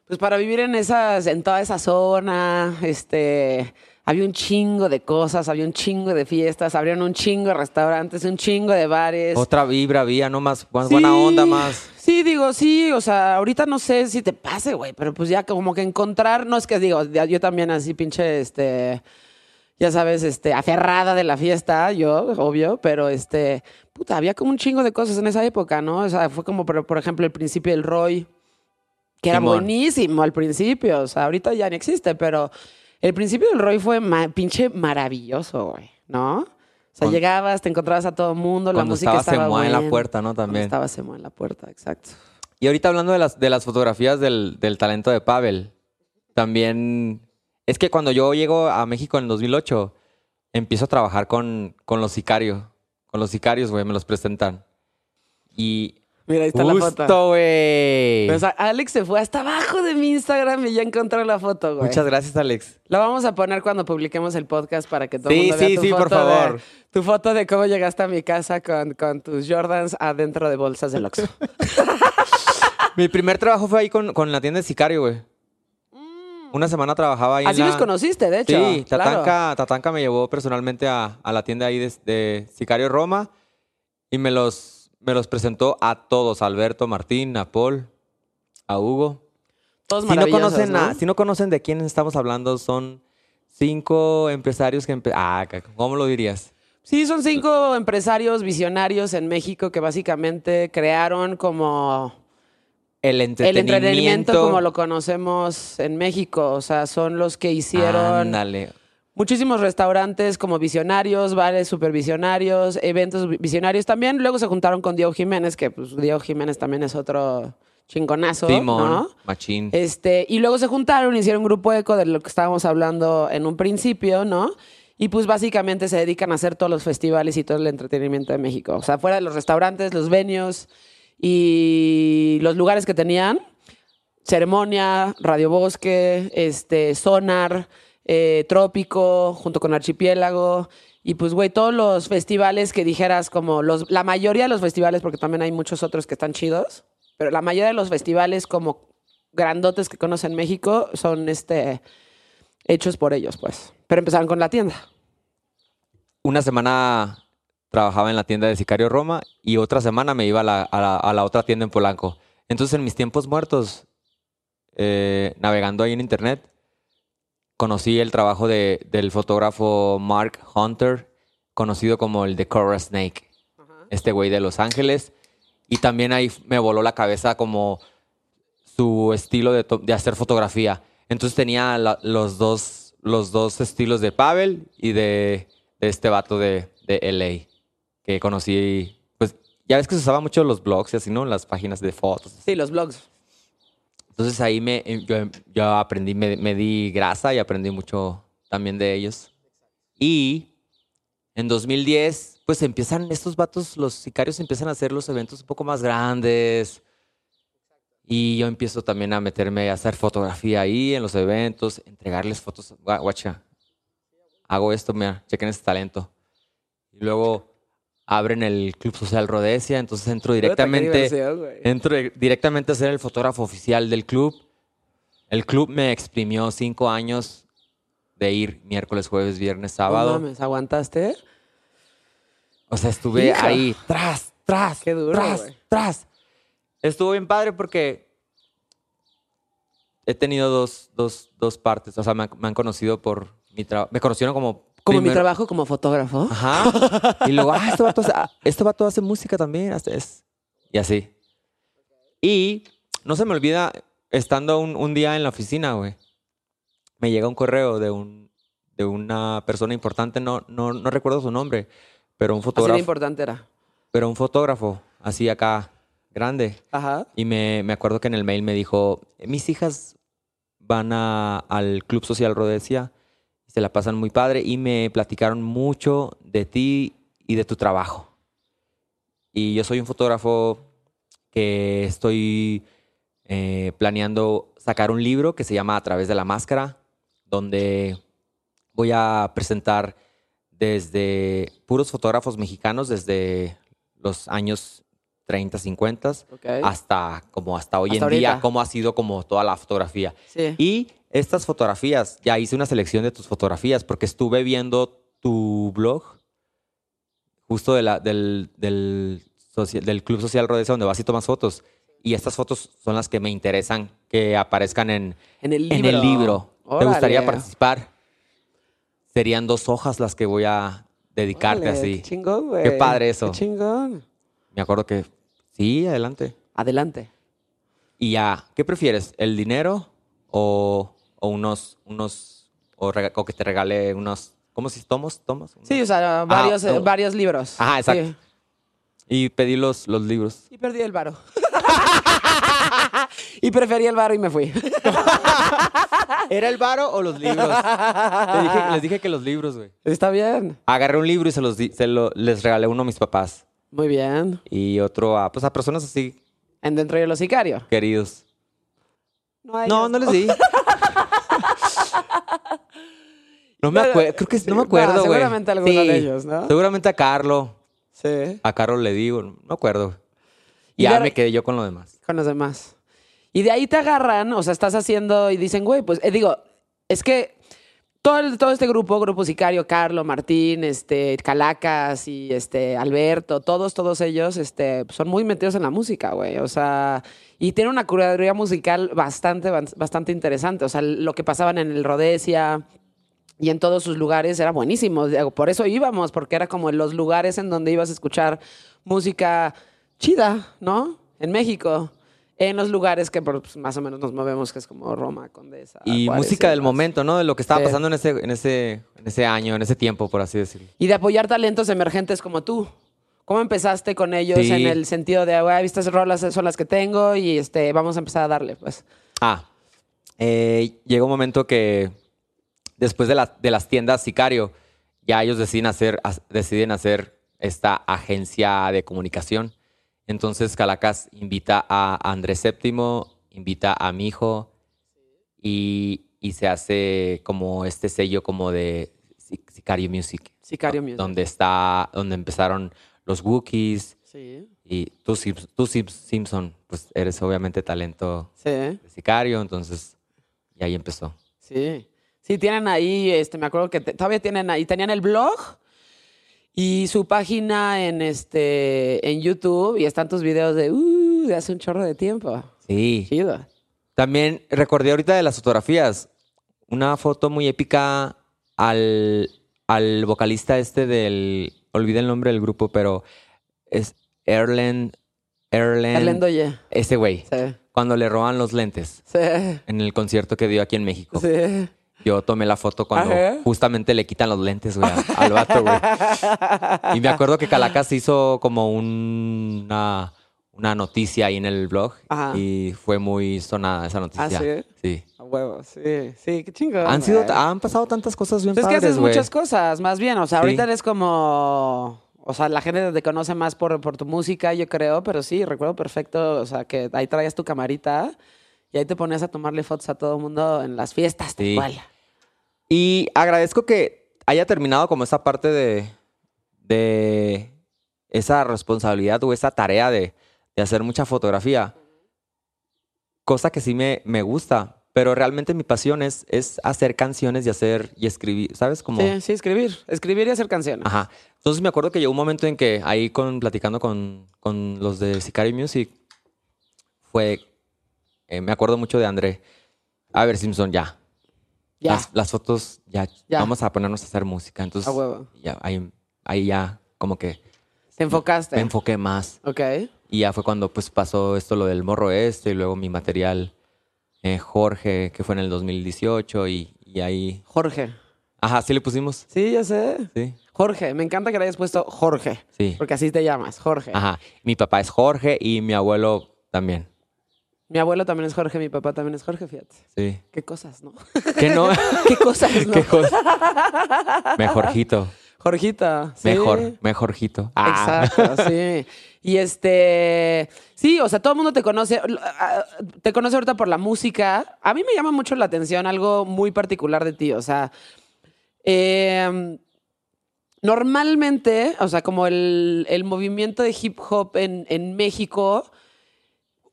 pues para vivir en esas, en toda esa zona, este, había un chingo de cosas, había un chingo de fiestas, abrieron un chingo de restaurantes, un chingo de bares. Otra vibra había, ¿no? Más, más Sí, buena onda, más. Sí, digo, sí, o sea, ahorita no sé si te pase, güey, pero pues ya como que encontrar, no es que digo, yo también así pinche, este, ya sabes, este, aferrada de la fiesta, yo, obvio, pero este, puta, había como un chingo de cosas en esa época, ¿no? O sea, fue como, por, por ejemplo, el principio del Roy, que era Simón. buenísimo al principio, o sea, ahorita ya no existe, pero el principio del Roy fue ma- pinche maravilloso, güey, ¿no? O sea, Cuando- llegabas, te encontrabas a todo el mundo, la música estaba estaba Semoa en la buena. puerta, ¿no? Cuando También. Estaba Semo en la puerta, exacto. Y ahorita hablando de las, de las fotografías del, del talento de Pavel, también es que cuando yo llego a México en el 2008, empiezo a trabajar con, con los sicarios. Con los sicarios, güey, me los presentan. Y Mira, ahí está la foto. güey. O sea, Alex se fue hasta abajo de mi Instagram y ya encontró la foto, güey. Muchas gracias, Alex. La vamos a poner cuando publiquemos el podcast para que todo Sí, mundo vea sí, tu sí, por foto de- favor. tu foto de cómo llegaste a mi casa con, con tus Jordans adentro de bolsas de Oxxo. [laughs] Mi primer trabajo fue ahí con, con la tienda de sicario, güey. Una semana trabajaba ahí en Mm. Así la- los conociste, de hecho. Sí, claro. Tatanka, Tatanka me llevó personalmente a, a la tienda ahí de, de Sicario Roma y me los, me los presentó a todos, a Alberto, Martín, a Paul, a Hugo. Todos Si no, conocen ¿no? a- si no conocen de quién estamos hablando, son cinco empresarios que... empe- ah, ¿cómo lo dirías? Sí, son cinco empresarios visionarios en México que básicamente crearon como El el entretenimiento. entretenimiento como lo conocemos en México. O sea, son los que hicieron Ándale. Muchísimos restaurantes como visionarios, bares supervisionarios, eventos vi- visionarios también. Luego se juntaron con Diego Jiménez, que pues Diego Jiménez también es otro chingonazo, ¿no? Machín. Este, y luego se juntaron, hicieron un grupo eco de lo que estábamos hablando en un principio, ¿no? Y pues básicamente se dedican a hacer todos los festivales y todo el entretenimiento de México. O sea, fuera de los restaurantes, los venues y los lugares que tenían, Ceremonia, Radio Bosque, este, Sonar, eh, Trópico, junto con Archipiélago. Y pues, güey, todos los festivales que dijeras, como los, la mayoría de los festivales, porque también hay muchos otros que están chidos, pero la mayoría de los festivales como grandotes que conocen México son este, hechos por ellos, pues. Pero empezaron con la tienda. Una semana trabajaba en la tienda de Sicario Roma y otra semana me iba a la, a la- otra tienda en Polanco. Entonces, en mis tiempos muertos, eh, navegando ahí en internet, conocí el trabajo de- del fotógrafo Mark Hunter, conocido como el de Cora Snake, este güey de Los Ángeles. Y también ahí me voló la cabeza como su estilo de, de hacer fotografía. Entonces tenía la- los, dos, los dos estilos de Pavel y de, de este vato de, de LA, que conocí. Pues ya ves que se usaba mucho los blogs y así, ¿no? Las páginas de fotos. Sí, los blogs. Entonces ahí me, eh, yo, aprendí, me, me di grasa y aprendí mucho también de ellos. Y en 2010, pues empiezan estos vatos, los sicarios empiezan a hacer los eventos un poco más grandes. Y yo empiezo también a meterme a hacer fotografía ahí en los eventos, entregarles fotos. Gua- Guacha, hago esto, mira, chequen este talento. Y luego abren el Club Social Rodesia, entonces entro directamente. Entro di- directamente a ser el fotógrafo oficial del club. El club me exprimió cinco años de ir miércoles, jueves, viernes, sábado. No mames, ¿aguantaste? o sea, estuve Hija. ahí, tras, tras, Qué duro, tras, tras. Estuvo bien padre porque he tenido dos, dos, dos partes. O sea, me han conocido por mi trabajo. Me conocieron como. Como mi trabajo como fotógrafo. Ajá. [laughs] Y luego, ah, este vato, ah, este vato hace música también. es- Y así. Y no se me olvida, estando un, un día en la oficina, güey, me llega un correo de, un, de una persona importante, no, no, no recuerdo su nombre, pero un Así de fotógrafo. importante era. Pero un fotógrafo, así acá, grande. Ajá. Y me, me acuerdo que en el mail me dijo, mis hijas van a- al Club Social Rodesia, se la pasan muy padre y me platicaron mucho de ti y de tu trabajo. Y yo soy un fotógrafo que estoy eh, planeando sacar un libro que se llama A través de la máscara, donde voy a presentar desde puros fotógrafos mexicanos desde los años 30, 50 Ok. hasta como hasta hoy Hasta en día, ahorita. cómo ha sido como toda la fotografía. Sí. Y estas fotografías, ya hice una selección de tus fotografías porque estuve viendo tu blog justo de la, del, del, socia- del Club Social Rodeza donde vas y tomas fotos. Y estas fotos son las que me interesan que aparezcan en, En el en libro. el libro. ¿Te gustaría participar? Serían dos hojas las que voy a dedicarte Órale, así. Qué chingón, güey. Qué padre eso. Qué chingón. Me acuerdo que sí, adelante. Adelante. Y ya, ¿qué prefieres? ¿El dinero o, o unos, unos, o, que te regale unos, ¿cómo si tomos? ¿Tomas? Sí, o sea, varios, no. eh, varios libros. Ajá, exacto. Sí. Y pedí los, los libros. Y perdí el varo. [laughs] y preferí el varo y me fui. [laughs] ¿Era el varo o los libros? Dije- les dije que los libros, güey. Está bien. Agarré un libro y se los di- se lo, les regalé uno a mis papás. Muy bien. Y otro a, pues, a personas así En Dentro de los Sicarios. queridos. No, No, no les di. [laughs] [laughs] No me acuerdo, creo que no me acuerdo, güey. seguramente a alguno de ellos, ¿no? Seguramente a Carlo. Sí. A Carlos le digo, no me acuerdo. Y Ya de- me quedé yo con lo demás. Con los demás. Y de ahí te agarran, o sea, estás haciendo y dicen, güey, pues eh, digo, es que todo, el- todo este grupo, Grupo Sicario, Carlo, Martín, este, Calacas y este, Alberto, todos, todos ellos, este, son muy metidos en la música, güey. O sea, y tienen una curaduría musical bastante, bastante interesante. O sea, lo que pasaban en el Rodesia y en todos sus lugares era buenísimo. Por eso íbamos, porque era como los lugares en donde ibas a escuchar música chida, ¿no? En México. En los lugares que pues, más o menos nos movemos, que es como Roma, Condesa. Y Juárez música del momento, ¿no? De lo que estaba Sí. pasando en ese, en ese, en ese año, en ese tiempo, por así decirlo. Y de apoyar talentos emergentes como tú. ¿Cómo empezaste con ellos Sí. en el sentido de, güey, estas rolas son las que tengo y este, vamos a empezar a darle, pues? Ah, eh, llegó un momento que después de, la- de las tiendas Sicario, ya ellos deciden hacer, deciden hacer esta agencia de comunicación. Entonces Calacas invita a Andrés Séptimo, invita a mi hijo y, y se hace como este sello como de Sic- Sicario Music. Sicario Music. Donde está, donde empezaron los Wookiees Sí. y tú, tú Sim- Simpson, pues eres obviamente talento Sí. de Sicario, entonces y ahí empezó. Sí. Sí, tienen ahí, este, me acuerdo que te- todavía tienen ahí, tenían el blog y su página en este en YouTube y están tus videos de uh, de hace un chorro de tiempo. Sí. Chido. También recordé ahorita de las fotografías, una foto muy épica al, al vocalista este del, olvidé el nombre del grupo, pero es Erlen, Erlen, Erlendo Doye. ese güey, Sí. cuando le roban los lentes Sí. en el concierto que dio aquí en México. Sí. Yo tomé la foto cuando Ajá. justamente le quitan los lentes, güey, al vato, güey. Y me acuerdo que Calacas hizo como un- una, una noticia ahí en el blog Ajá. y fue muy sonada esa noticia. ¿Ah, sí? Sí. A huevo, sí. Sí, qué chingón. Han sido, güey. han pasado tantas cosas bien Pues es que haces güey. muchas cosas, más bien. O sea, Sí. ahorita eres como. O sea, la gente te conoce más por, por tu música, yo creo, pero sí, recuerdo perfecto. O sea, que ahí traías tu camarita y ahí te ponías a tomarle fotos a todo el mundo en las fiestas, tal Sí. cual. Y agradezco que haya terminado como esa parte de, de esa responsabilidad o esa tarea de, de hacer mucha fotografía. Cosa que sí me, me gusta, pero realmente mi pasión es, es hacer canciones y hacer y escribir, ¿sabes? Como, Sí, sí, escribir. Escribir y hacer canciones. Ajá. Entonces me acuerdo que llegó un momento en que ahí con, platicando con, con los de Sicario Music, fue, eh, me acuerdo mucho de André. A ver, Simpson, ya. Ya. Las, las fotos, ya, Ya. Vamos a ponernos a hacer música. Entonces, A huevo. ya, ahí, ahí ya como que Te enfocaste. me enfoqué más. ok. Y ya fue cuando pues pasó esto lo del morro este y luego mi material eh, Jorge, que fue en el 2018 y, y ahí... Jorge. Ajá, sí le pusimos. Sí, ya sé. Sí, Jorge. Me encanta que le hayas puesto Jorge. sí. Porque así te llamas, Jorge. Ajá. Mi papá es Jorge y mi abuelo también. Mi abuelo también es Jorge, mi papá también es Jorge, fíjate. Sí. Qué cosas, ¿no? ¿Qué no? [laughs] Qué cosas, ¿no? ¿Qué cosa? Mejorjito. Jorgita. sí. Mejor, mejorjito. Ah. Exacto, sí. Y este, sí, o sea, todo el mundo te conoce, te conoce ahorita por la música. A mí me llama mucho la atención algo muy particular de ti, o sea, eh, normalmente, o sea, como el, el movimiento de hip hop en, en México,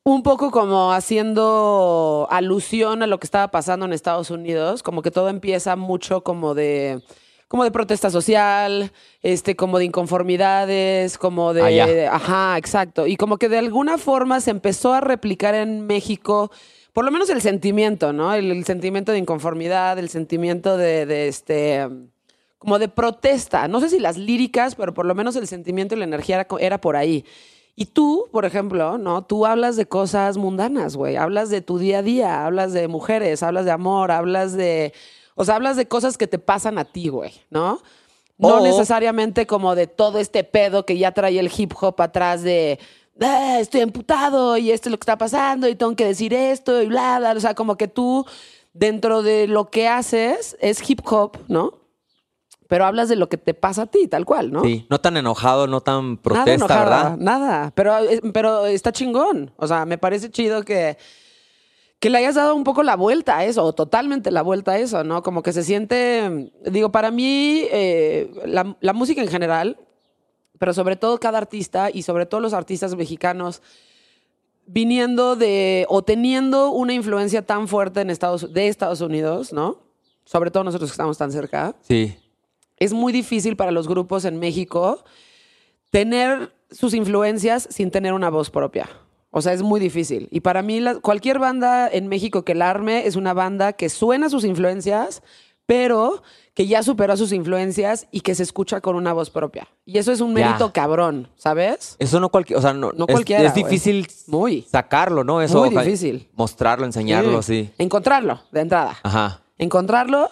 un poco como haciendo alusión a lo que estaba pasando en Estados Unidos, como que todo empieza mucho como de como de protesta social, este, como de inconformidades, como de, Ah, ajá, exacto, y como que de alguna forma se empezó a replicar en México, por lo menos el sentimiento, ¿no? El, el sentimiento de inconformidad, el sentimiento de, de este, como de protesta. No sé si las líricas, pero por lo menos el sentimiento y la energía era por ahí. Y tú, por ejemplo, ¿no? Tú hablas de cosas mundanas, güey. Hablas de tu día a día, hablas de mujeres, hablas de amor, hablas de. O sea, hablas de cosas que te pasan a ti, güey, ¿no? No O- necesariamente como de todo este pedo que ya trae el hip hop atrás de. "Ah, estoy emputado y esto es lo que está pasando y tengo que decir esto y bla, bla. O sea, como que tú, dentro de lo que haces, es hip hop, ¿no? Pero hablas de lo que te pasa a ti, tal cual, ¿no? Sí, no tan enojado, no tan Nada protesta, enojada, ¿verdad? Nada. Pero, eh, pero está chingón. O sea, me parece chido que, que le hayas dado un poco la vuelta a eso, o totalmente la vuelta a eso, ¿no? Como que se siente. Digo, para mí, eh, la, la música en general, pero sobre todo cada artista y sobre todo los artistas mexicanos viniendo de o teniendo una influencia tan fuerte en Estados, de Estados Unidos, ¿no? Sobre todo nosotros que estamos tan cerca Sí. Es muy difícil para los grupos en México tener sus influencias sin tener una voz propia. O sea, es muy difícil. Y para mí, la- cualquier banda en México que la arme es una banda que suena sus influencias, pero que ya superó sus influencias y que se escucha con una voz propia. Y eso es un Ya. mérito cabrón, ¿sabes? Eso no cualquier, o sea, no, No es- cualquiera, Es, difícil Muy. sacarlo, ¿no? Eso, Muy difícil. Mostrarlo, enseñarlo, sí. Encontrarlo, de entrada. Ajá. encontrarlo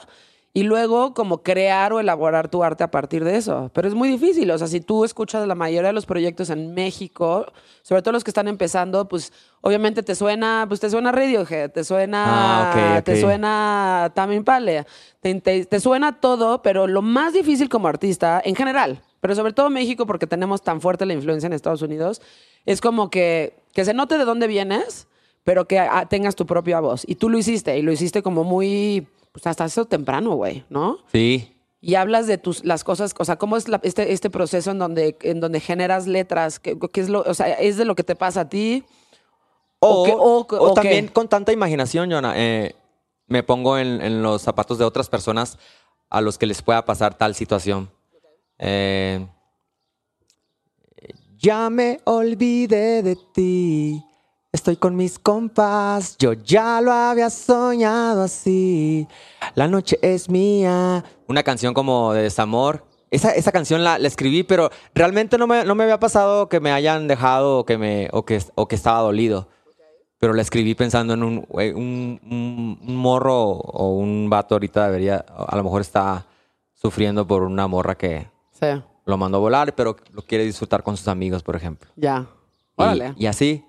y luego como crear o elaborar tu arte a partir de eso. Pero es muy difícil, o sea, si tú escuchas la mayoría de los proyectos en México, sobre todo los que están empezando, pues obviamente te suena, pues te suena Radiohead, te suena, Ah, ok, te ok. suena Tame Impala, te, te- te suena todo, pero lo más difícil como artista, en general, pero sobre todo México porque tenemos tan fuerte la influencia en Estados Unidos, es como que, que se note de dónde vienes, pero que ah, tengas tu propia voz. Y tú lo hiciste, y lo hiciste como muy, pues hasta eso temprano, güey, ¿no? Sí. Y hablas de tus, las cosas, o sea, cómo es la- este, este proceso en donde, en donde generas letras, ¿Qué, qué es lo, o sea, es de lo que te pasa a ti. O, también con tanta imaginación, Jonah, eh, me pongo en, en los zapatos de otras personas a los que les pueda pasar tal situación. Eh, ya me olvidé de ti. Estoy con mis compas, yo ya lo había soñado así. La noche es mía. Una canción como de desamor. Esa, esa canción la, la escribí, pero realmente no me, no me había pasado que me hayan dejado o que, me, o que, o que estaba dolido. Pero la escribí pensando en un, un, un- un morro o un vato ahorita debería, a lo mejor está sufriendo por una morra que Sí, lo mandó a volar, pero lo quiere disfrutar con sus amigos, por ejemplo. ya. Y- Órale. Y, así,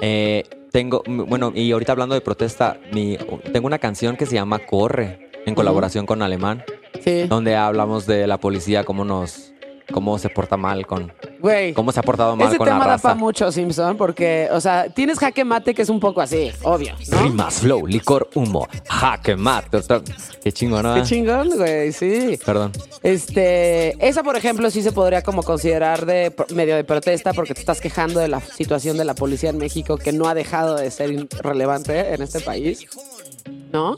eh, tengo, bueno, y ahorita hablando de protesta, mi, tengo una canción que se llama Corre, en colaboración con Alemán, Sí. donde hablamos de la policía, cómo nos, cómo se porta mal con, Güey. cómo se ha portado mal Ese con la tema da raza. para mucho, Simpson, porque, o sea, tienes jaque mate que es un poco así, obvio, ¿no? Rimas, flow, licor, humo, jaque mate. Qué chingón, ¿no? Qué chingón, güey, sí. Perdón. Este, esa, por ejemplo, sí se podría como considerar de medio de protesta porque te estás quejando de la situación de la policía en México que no ha dejado de ser relevante en este país, ¿no?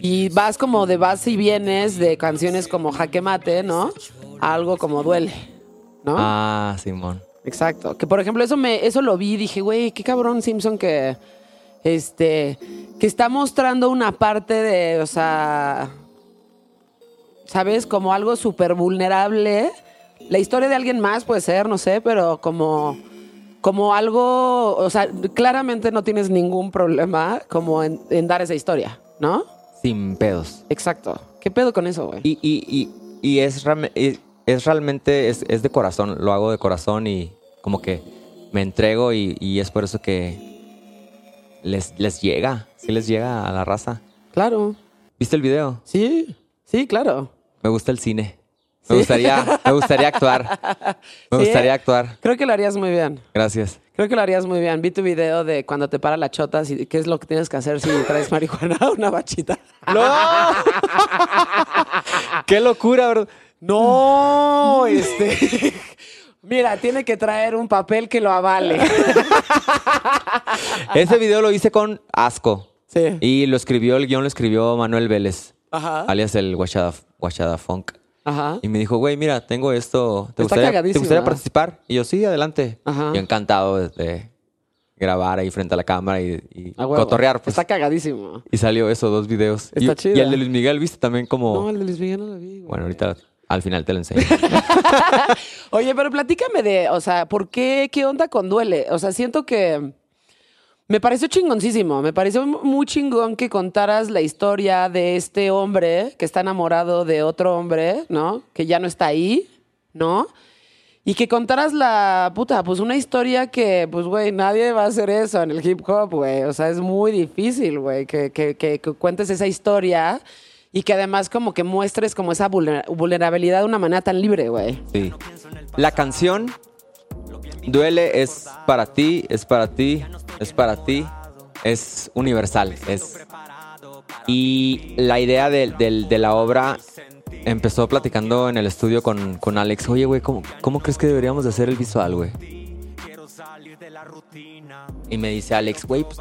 Y vas como de vas y vienes de canciones como Jaque Mate, ¿no? Algo como Duele, ¿no? Ah, Simón. Exacto. Que por ejemplo, eso me, eso lo vi y dije, güey, qué cabrón Simpson que. Este. Que está mostrando una parte de. O sea. ¿Sabes? Como algo súper vulnerable. La historia de alguien más puede ser, no sé, pero como. Como algo. O sea, claramente no tienes ningún problema como en, en dar esa historia, ¿no? Sin pedos. Exacto. ¿Qué pedo con eso, güey? Y, y, y, y es, es realmente, es, es de corazón, lo hago de corazón y como que me entrego y, y es por eso que, les, les llega, sí les llega a la raza. Claro. ¿Viste el video? Sí, sí, claro. Me gusta el cine. Me gustaría, me gustaría actuar. [laughs] Me ¿Sí? gustaría actuar. Creo que lo harías muy bien. Gracias. Creo que lo harías muy bien. Vi tu video de cuando te para la chota, si- qué es lo que tienes que hacer si traes marihuana a una bachita. [laughs] ¡No! [laughs] ¡Qué locura, bro! No, [laughs] este. Mira, tiene que traer un papel que lo avale. [laughs] Ese video lo hice con asco. Sí. Y lo escribió, el guion lo escribió Manuel Vélez, Ajá. alias el Guachada, Guachada Funk. Ajá. Y me dijo, güey, mira, tengo esto. ¿Te Está gustaría, ¿te gustaría ¿eh? participar? Y yo, sí, adelante. Ajá. Yo encantado de, de grabar ahí frente a la cámara y, cotorrear. Pues. Está cagadísimo. Y salió eso, dos videos. Está y, chido. y el de Luis Miguel, ¿viste? También como... No, el de Luis Miguel no lo vi. güey. Bueno, ahorita al final te lo enseño. [laughs] Oye, pero platícame de, o sea, ¿por qué? ¿Qué onda con Duele? O sea, siento que me pareció chingoncísimo. Me pareció muy chingón que contaras la historia de este hombre que está enamorado de otro hombre, ¿no? Que ya no está ahí, ¿no? Y que contaras la puta, pues una historia que, pues, güey, nadie va a hacer eso en el hip hop, güey. O sea, es muy difícil, güey, que, que, que- que cuentes esa historia y que además como que muestres como esa vulner- vulnerabilidad de una manera tan libre, güey. Sí. La canción Duele es para ti, es para ti, es para ti, es universal. Es... Y la idea de, la obra empezó platicando en el estudio con, con Alex. Oye, güey, ¿cómo, ¿cómo crees que deberíamos de hacer el visual, güey? Y me dice Alex, güey, pues,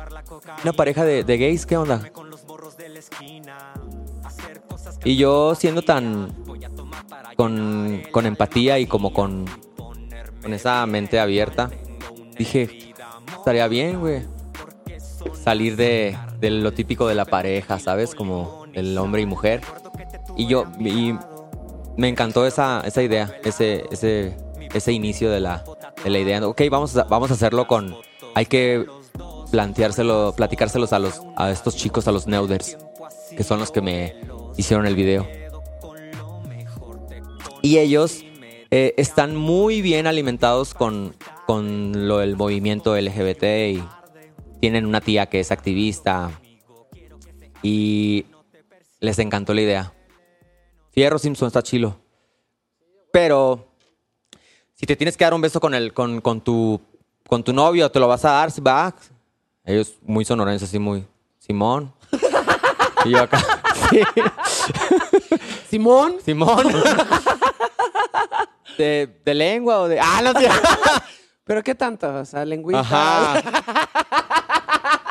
una pareja de, de gays, ¿qué onda? Y yo siendo tan con, con empatía y como con, con esa mente abierta, dije, estaría bien, güey. Salir de, de lo típico de la pareja, ¿sabes? Como el hombre y mujer. Y yo, y me encantó esa, esa idea, ese, ese, ese inicio de la, de la idea. Ok, vamos a, vamos a hacerlo con... Hay que planteárselo, platicárselos a, los, a estos chicos, a los Neuders, que son los que me hicieron el video. Y ellos eh, están muy bien alimentados con, con lo del movimiento LGBT y tienen una tía que es activista y les encantó la idea. Fierro Simpson está chilo. Pero si te tienes que dar un beso con, el, con, con, tu, con tu novio, te lo vas a dar, va. Ellos muy sonorenses, así muy... Simón. [laughs] y yo acá... sí. [laughs] Simón. Simón. [laughs] de, de lengua o de. Ah, no sé. [laughs] ¿Pero qué tanto? O sea, lengüita. Ajá.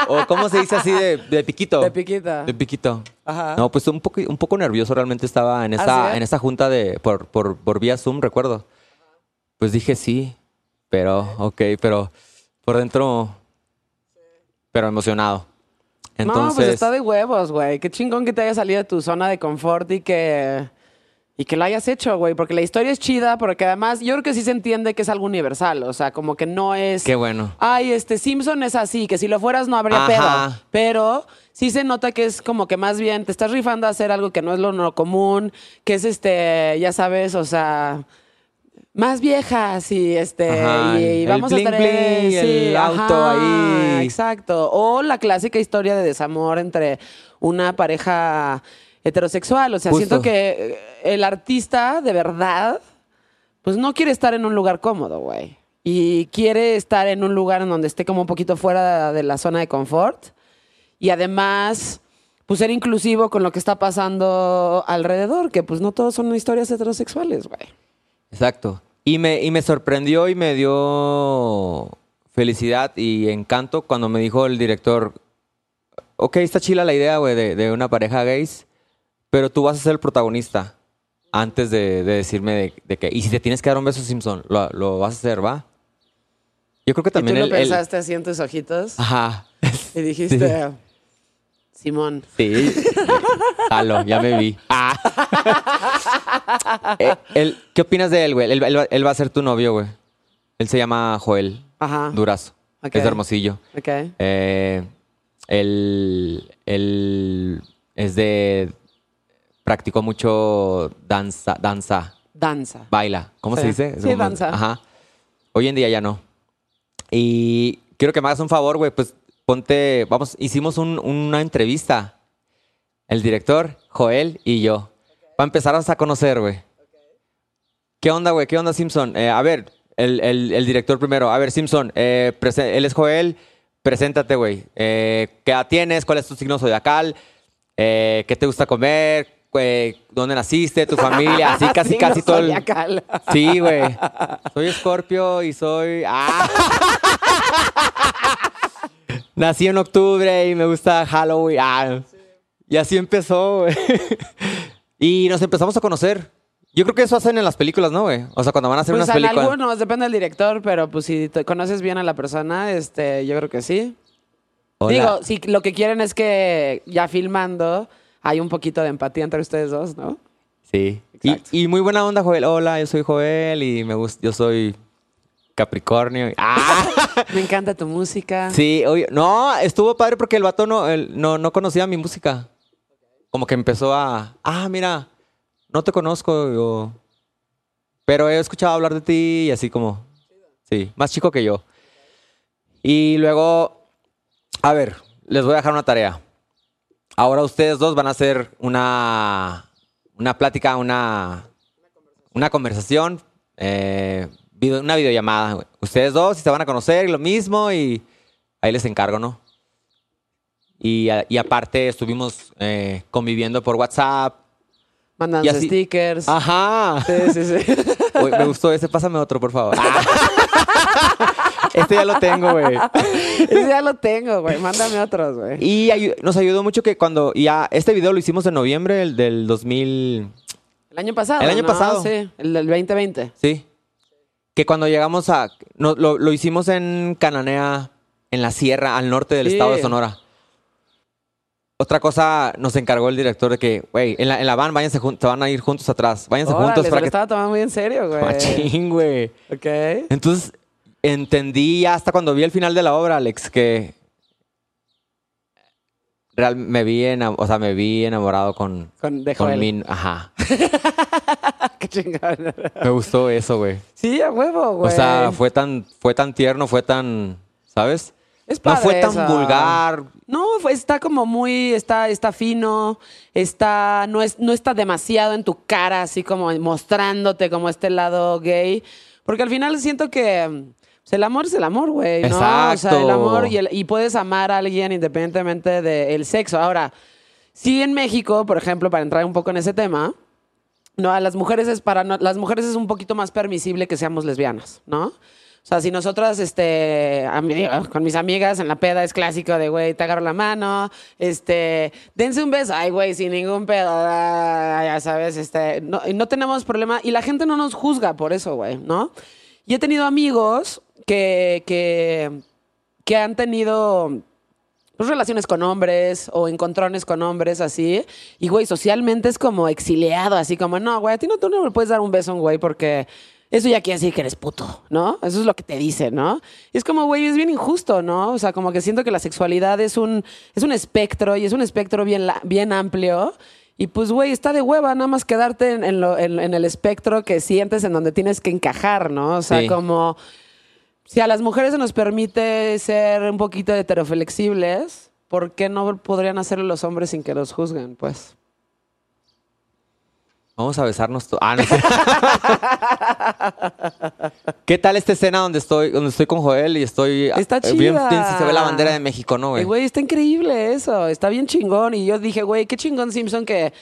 o cómo se dice así de, de piquito. De piquita. De piquito. Ajá. No, pues un poco, un poco nervioso realmente estaba en esa, ¿Ah, sí? en esa junta de por, por, por vía Zoom, recuerdo. Pues dije sí, pero, ok, pero por dentro, pero emocionado. Entonces, no, pues está de huevos, güey. Qué chingón que te haya salido de tu zona de confort y que. Y que lo hayas hecho, güey. Porque la historia es chida, porque además yo creo que sí se entiende que es algo universal. O sea, como que no es. qué bueno. Ay, este Simpson es así, que si lo fueras no habría Ajá. pedo. Pero sí se nota que es como que más bien te estás rifando a hacer algo que no es lo no común, que es este, ya sabes, o sea, más viejas y este Ajá, y, vamos bling a traer bling, el auto ahí. Exacto. O la clásica historia de desamor entre una pareja heterosexual. O sea, Justo. siento que eh, el artista de verdad pues no quiere estar en un lugar cómodo, güey. Y quiere estar en un lugar en donde esté como un poquito fuera de la zona de confort. Y además, pues ser inclusivo con lo que está pasando alrededor, que pues no todos son historias heterosexuales, güey. Exacto. Y me, y me sorprendió y me dio felicidad y encanto cuando me dijo el director, ok, está chila la idea, güey, de, de una pareja gays, pero tú vas a ser el protagonista antes de, de decirme de, de que, y si te tienes que dar un beso, Simpson, lo, lo vas a hacer, ¿va? Yo creo que también y tú lo el- pensaste así en tus ojitos Ajá. y dijiste, [laughs] Simón. Sí. Jalo, ya me vi. Ah. [laughs] Eh, ¿Qué opinas de él, güey? Él, él va- él va a ser tu novio, güey. Él se llama Joel Ajá. Durazo. Ok. Es de Hermosillo. Ok. Eh, él, él es de... Practicó mucho danza, danza, Danza. baila. ¿Cómo Sí. se dice? Es Sí, como- danza. Ajá. Hoy en día ya no. Y quiero que me hagas un favor, güey. Pues ponte, vamos, hicimos un- una entrevista. El director, Joel y yo. Para empezar a conocer, güey. ¿Qué onda, güey? ¿Qué onda, Simpson? Eh, a ver, el, el- el director primero. A ver, Simpson, eh, él es Joel. Preséntate, güey. Eh, ¿Qué edad tienes? ¿Cuál es tu signo zodiacal? Eh, ¿Qué te gusta comer? ¿Dónde naciste? ¿Tu familia? [laughs] Así, casi, Signo casi todo el... zodiacal. Sí, güey. Soy Escorpio y soy. ¡Ah! [laughs] Nací en octubre y me gusta Halloween. Ah. Y así empezó, güey. [laughs] Y nos empezamos a conocer. Yo creo que eso hacen en las películas, ¿no, güey? O sea, cuando van a hacer Pues unas en películas. algunos, depende del director, pero pues si te conoces bien a la persona, este, yo creo que sí. Hola. Digo, si lo que quieren es que ya filmando hay un poquito de empatía entre ustedes dos, ¿no? Sí. Y, y muy buena onda, Joel. Hola, yo soy Joel y me gusta, yo soy Capricornio. [laughs] ¡Ah! Me encanta tu música. Sí, oye, no, estuvo padre porque el vato no, no, no conocía mi música. Como que empezó a, ah, mira, no te conozco, yo- pero he escuchado hablar de ti y así como, sí, más chico que yo. Y luego, a ver, les voy a dejar una tarea. Ahora ustedes dos van a hacer una, una plática, una, una conversación, eh, video- una videollamada. güey. Ustedes dos se van a conocer y lo mismo y ahí les encargo, ¿no? Y, a- y aparte estuvimos eh, conviviendo por WhatsApp. Así- stickers. Ajá. Sí, sí, sí. [laughs] Uy, me gustó ese, pásame otro, por favor. [laughs] este ya lo tengo, güey. Ese ya lo tengo, güey. Mándame otros, güey. Y ayu- nos ayudó mucho que cuando ya este video lo hicimos en noviembre el del 2000, El año pasado. El año ¿no? pasado. Sí, el del 2020. sí. Que cuando llegamos a no, lo, lo hicimos en Cananea, en la sierra, al norte del Sí. estado de Sonora. Otra cosa nos encargó el director de que, güey, en la, en la van váyanse jun- se van a ir juntos atrás, váyanse Órale, juntos para lo que estaba tomando muy en serio, güey. Machín, güey. Ok. Entonces, entendí hasta cuando vi el final de la obra, Alex, que real, me vi enam- o sea, me vi enamorado con, Con, de con mi- ajá. [laughs] Qué chingón. Me gustó eso, güey. Sí, a huevo, güey. O sea, fue tan, fue tan tierno, fue tan, ¿sabes? Es No fue tan eso. vulgar. No, está como muy, está, está fino, está, no, es, no está demasiado en tu cara, así como mostrándote como este lado gay. Porque al final siento que el amor es el amor, güey, ¿no? O sea, Exacto. el amor y, el- y puedes amar a alguien independientemente del sexo. Ahora, sí en México, por ejemplo, para entrar un poco en ese tema, no, a las mujeres es para no- las mujeres es un poquito más permisible que seamos lesbianas, ¿no? O sea, si nosotras, este, con mis amigas en la peda es clásico de, güey, te agarro la mano, este, dense un beso, ay, güey, sin ningún pedo, ah, ya sabes, este, no, no tenemos problema y la gente no nos juzga por eso, güey, ¿no? Y he tenido amigos que, que, que han tenido pues, relaciones con hombres o encontrones con hombres así. Y, güey, socialmente es como exiliado, así como, no, güey, a ti no, tú no me puedes dar un beso a un güey porque eso ya quiere decir que eres puto, ¿no? Eso es lo que te dice, ¿no? Y es como, güey, es bien injusto, ¿no? O sea, como que siento que la sexualidad es un, es un espectro y es un espectro bien, bien amplio. Y pues, güey, está de hueva nada más quedarte en, en lo- en- en el espectro que sientes en donde tienes que encajar, ¿no? O sea, Sí. como si a las mujeres se nos permite ser un poquito heteroflexibles, ¿por qué no podrían hacerlo los hombres sin que los juzguen? Pues. Vamos a besarnos. Ah, no sé. [laughs] ¿Qué tal esta escena donde estoy, donde estoy con Joel y estoy Está eh, bien chida. tensa? Se ve la bandera de México, ¿no, güey? Güey, está increíble eso. Está bien chingón. Y yo dije, güey, qué chingón Simpson que,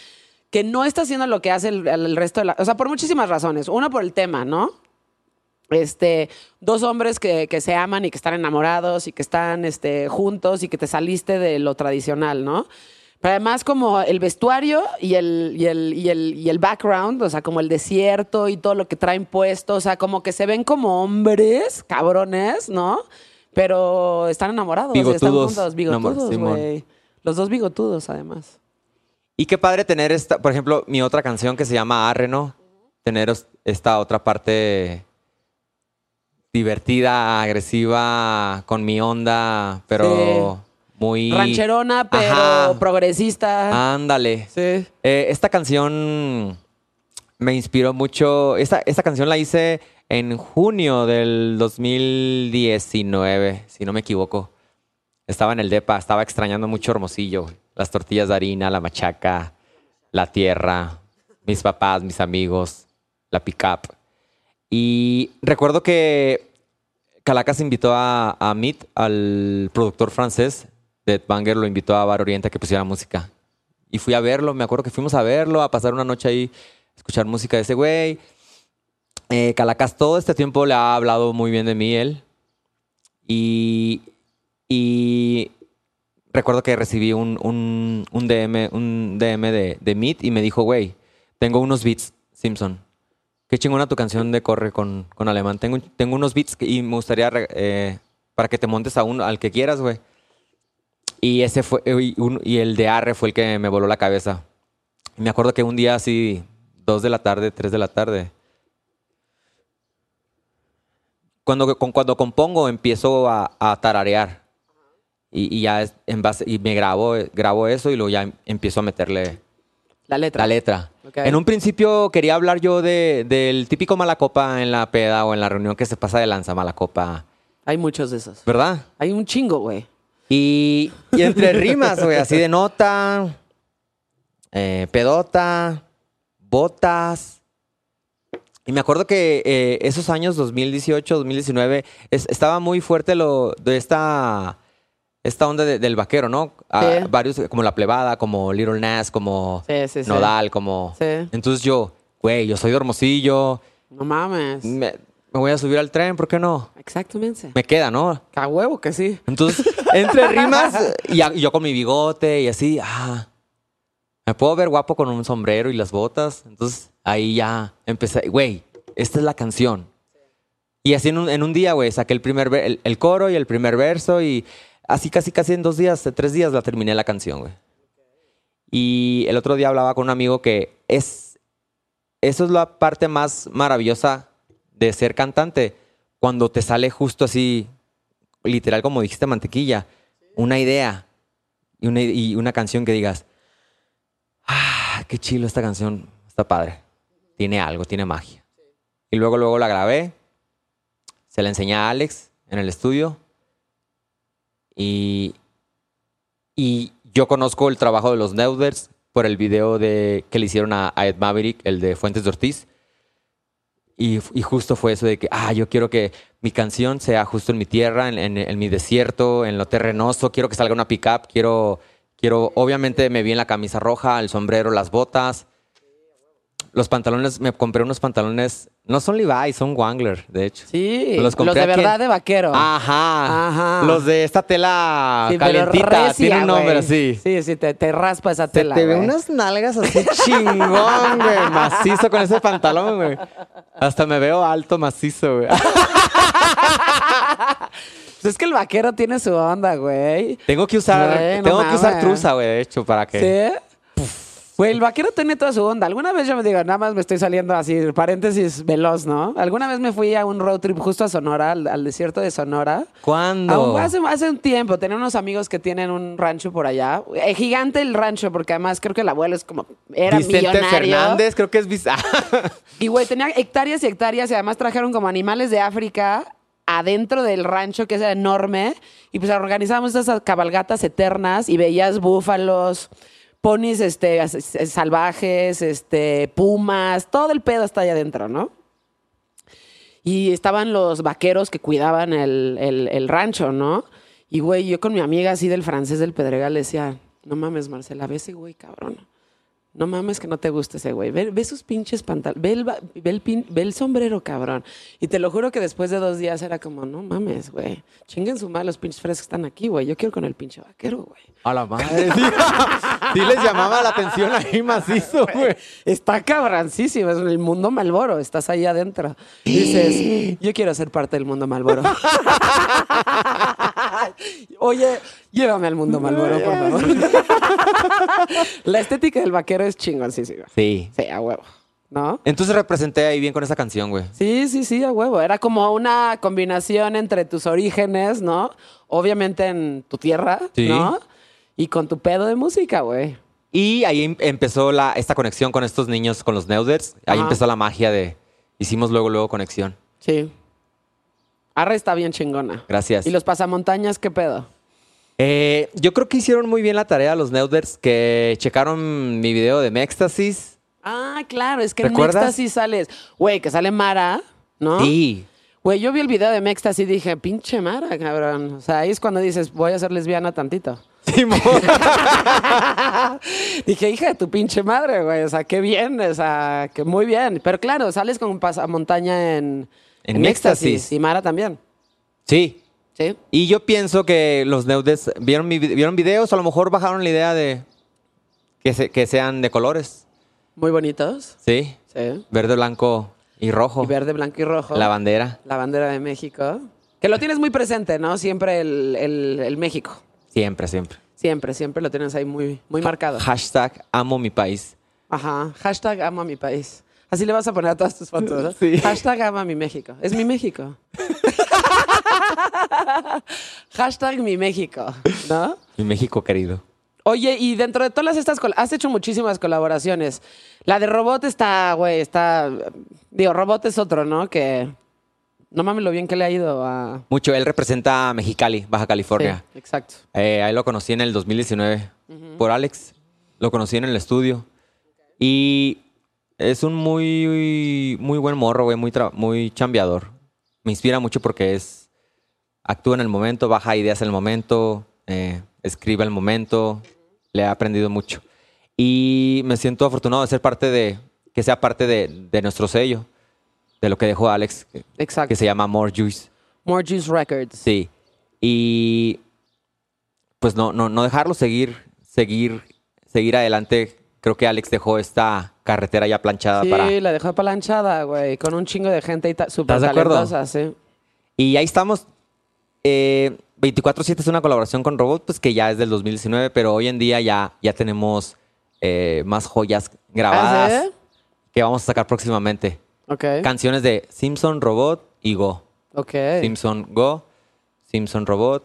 que no está haciendo lo que hace el, el resto de la. O sea, por muchísimas razones. Una por el tema, ¿no? Este, dos hombres que, que se aman y que están enamorados y que están este, juntos y que te saliste de lo tradicional, ¿no? Pero además como el vestuario y el, y, el, y, el, y el background, o sea, como el desierto y todo lo que traen puesto, o sea, como que se ven como hombres, cabrones, ¿no? Pero están enamorados, y están Bigotudos. juntos, bigotudos, güey. Los dos bigotudos, además. Y qué padre tener esta, por ejemplo, mi otra canción que se llama Arre, ¿no? Tener esta otra parte divertida, agresiva, con mi onda, pero muy... Rancherona, pero Ajá. progresista. Ándale. Sí. Eh, esta canción me inspiró mucho. Esta, esta canción la hice en junio del 2019, si no me equivoco. Estaba en el DEPA, estaba extrañando mucho Hermosillo. Las tortillas de harina, la machaca, la tierra, mis papás, mis amigos, la pick-up. Y recuerdo que Calacas invitó a, Meet, al productor francés de Banger, lo invitó a Bar Oriente a que pusiera música. Y fui a verlo, me acuerdo que fuimos a verlo, a pasar una noche ahí, escuchar música de ese güey. Eh, Calacas todo este tiempo le ha hablado muy bien de mí, él. Y, recuerdo que recibí un DM, un DM de, de Meet y me dijo, güey, tengo unos beats, Simpson. Qué chingona tu canción de Corre con, con Alemán. Tengo, tengo unos beats que- y me gustaría eh, para que te montes a uno, al que quieras, güey. Y ese fue, y, un- y el de Arre fue el que me voló la cabeza. Me acuerdo que un día así, dos de la tarde, tres de la tarde, cuando, con- cuando compongo empiezo a, a tararear. Y, y ya es- en base, y me grabo, grabo eso y luego ya empiezo a meterle La letra. la letra. En un principio quería hablar yo de, del típico malacopa en la peda o en la reunión que se pasa de lanza, malacopa, Hay muchos de esos. ¿verdad? Hay un chingo, güey. Y, y entre rimas, güey, así de nota, eh, pedota, botas. Y me acuerdo que eh, esos años, 2018, 2019, es- estaba muy fuerte lo de esta, esta onda de- del vaquero, ¿no? Sí. varios, como La Plebada, como Little Nas, como Sí, sí, sí. Nodal, como... Sí. Entonces yo, güey, yo soy de Hermosillo, No mames. me, me voy a subir al tren, ¿por qué no? Exactamente. Me queda, ¿no? A huevo que sí. Entonces, entre rimas, y, a- y yo con mi bigote y así, ah, me puedo ver guapo con un sombrero y las botas. Entonces, ahí ya empecé, güey, esta es la canción. Y así en un, en un día, güey, saqué el primer el, el coro y el primer verso y así casi casi en dos días, tres días la terminé la canción, güey. Y el otro día hablaba con un amigo que es, eso es la parte más maravillosa de ser cantante, cuando te sale justo así, literal como dijiste mantequilla, una idea y una, y una canción que digas, ah, qué chilo esta canción, está padre, tiene algo, tiene magia. Y luego, luego la grabé, se la enseñé a Alex en el estudio y, y yo conozco el trabajo de los Neuders por el video de, que le hicieron a, a Ed Maverick, el de Fuentes de Ortiz. Y, y justo fue eso de que, ah, yo quiero que mi canción sea justo en mi tierra, en, en- en mi desierto, en lo terrenoso. Quiero que salga una pickup. Quiero, quiero, obviamente me vi en la camisa roja, el sombrero, las botas. Los pantalones, me compré unos pantalones, no son Levi, son Wangler, de hecho. Sí. Los Los, de verdad de vaquero. Ajá. Ajá. Los de esta tela Sí, calentita. recia, Tiene un nombre así. Sí, sí, te, te raspa esa Se tela. te ve unas nalgas así chingón, [laughs] güey. Macizo con ese pantalón, güey. Hasta me veo alto, macizo, güey. [laughs] Pues es que el vaquero tiene su onda, güey. Tengo que usar, Güey, no tengo que usar truza, güey, de hecho, para que. ¿Sí? Güey, el vaquero tiene toda su onda. Alguna vez yo me digo, nada más me estoy saliendo así, paréntesis veloz, ¿no? Alguna vez me fui a un road trip justo a Sonora, al, al desierto de Sonora. ¿Cuándo? Aún hace, hace un tiempo, tenía unos amigos que tienen un rancho por allá. Eh, gigante el rancho, porque además creo que el abuelo es como, era Vicente millonario. Fernández, creo que es Vic- [laughs] Y güey, tenía hectáreas y hectáreas y además trajeron como animales de África adentro del rancho que es enorme y pues organizábamos esas cabalgatas eternas y veías búfalos, ponis este, salvajes, este, pumas, todo el pedo está ahí adentro, ¿no? Y estaban los vaqueros que cuidaban el, el- rancho, ¿no? Y güey, yo con mi amiga así del francés del Pedregal decía, no mames, Marcela, ve ese güey, cabrón. No mames que no te gusta ese güey. Ve, ve sus pinches pantalones. Ve el, ve, el pin- ve el sombrero, cabrón. Y te lo juro que después de dos días era como, no mames, güey. Chinguen su madre los pinches frescos que están aquí, güey. Yo quiero con el pinche vaquero, güey. A la madre. Sí, Sí les llamaba la atención ahí macizo, [laughs] güey. Está cabrancísimo. Es el mundo Malboro. Estás ahí adentro. Y dices, yo quiero ser parte del mundo Malboro. [laughs] Oye, llévame al mundo Malboro, por favor. [laughs] La estética del vaquero es chingoncísima. Sí. Sí, a huevo. ¿No? Entonces representé ahí bien con esa canción, güey. Sí, sí, sí, a huevo. Era como una combinación entre tus orígenes, ¿no? Obviamente en tu tierra, Sí. ¿no? Y con tu pedo de música, güey. Y ahí em- empezó la, esta conexión con estos niños, con los Neuders. Ahí Ajá. empezó la magia de... Hicimos luego, luego conexión. Sí. Arre está bien chingona. Gracias. ¿Y los pasamontañas qué pedo? Eh, yo creo que hicieron muy bien la tarea los Neuders que checaron mi video de Mextasis. Ah, claro, es que en. Éxtasis sales. Güey, que sale Mara, ¿no? Sí. Güey, yo vi el video de Mextasis y dije, pinche Mara, cabrón. O sea, ahí es cuando dices, voy a ser lesbiana tantito. Simón. [laughs] Dije, hija de tu pinche madre, güey. O sea, qué bien, o sea, que muy bien. Pero claro, sales con un pasamontaña en, En en Éxtasis. Éxtasis. Y Mara también. sí. Sí. Y yo pienso que los Neuders vieron, mi, vi- vieron videos, a lo mejor bajaron la idea de que, se- que sean de colores. Muy bonitos. Sí. Sí. Verde, blanco y rojo. Y verde, blanco y rojo. La bandera. La bandera de México. Que lo tienes muy presente, ¿no? Siempre el, el- el México. Siempre, siempre. Siempre, siempre lo tienes ahí muy, muy marcado. Hashtag amo mi país. Ajá. Hashtag amo a mi país. Así le vas a poner a todas tus fotos, ¿no? Sí. Hashtag amo a mi México. Es mi México. [laughs] Hashtag mi México, ¿no? Mi México querido. Oye, y dentro de todas estas... Has hecho muchísimas colaboraciones. La de Robot está, güey, está... Digo, Robot es otro, ¿no? Que... No mames lo bien que le ha ido a... Mucho. Él representa a Mexicali, Baja California. Sí, exacto. Eh, ahí lo conocí en el 2019 por Alex. Lo conocí en el estudio. Y es un muy, muy buen morro, güey, muy, muy chambeador. Me inspira mucho porque es. Actúa en el momento, baja ideas en el momento, eh, escribe al momento. Le he aprendido mucho. Y me siento afortunado de ser parte de. que sea parte de, de nuestro sello, de lo que dejó Alex, Exacto. que se llama More Juice. More Juice Records. Sí. Y pues no, no, no dejarlo seguir, seguir, seguir adelante. Creo que Alex dejó esta carretera ya planchada Sí, para. la dejó planchada, güey, con un chingo de gente y súper talentosa, sí. Y ahí estamos. Eh, 24-7 es una colaboración con Robot, pues que ya es del 2019, pero hoy en día ya, ya tenemos eh, más joyas grabadas ¿Ah, sí? que vamos a sacar próximamente. Ok. Canciones de Simpson, Robot y Go. Ok. Simpson, Go. Simpson, Robot.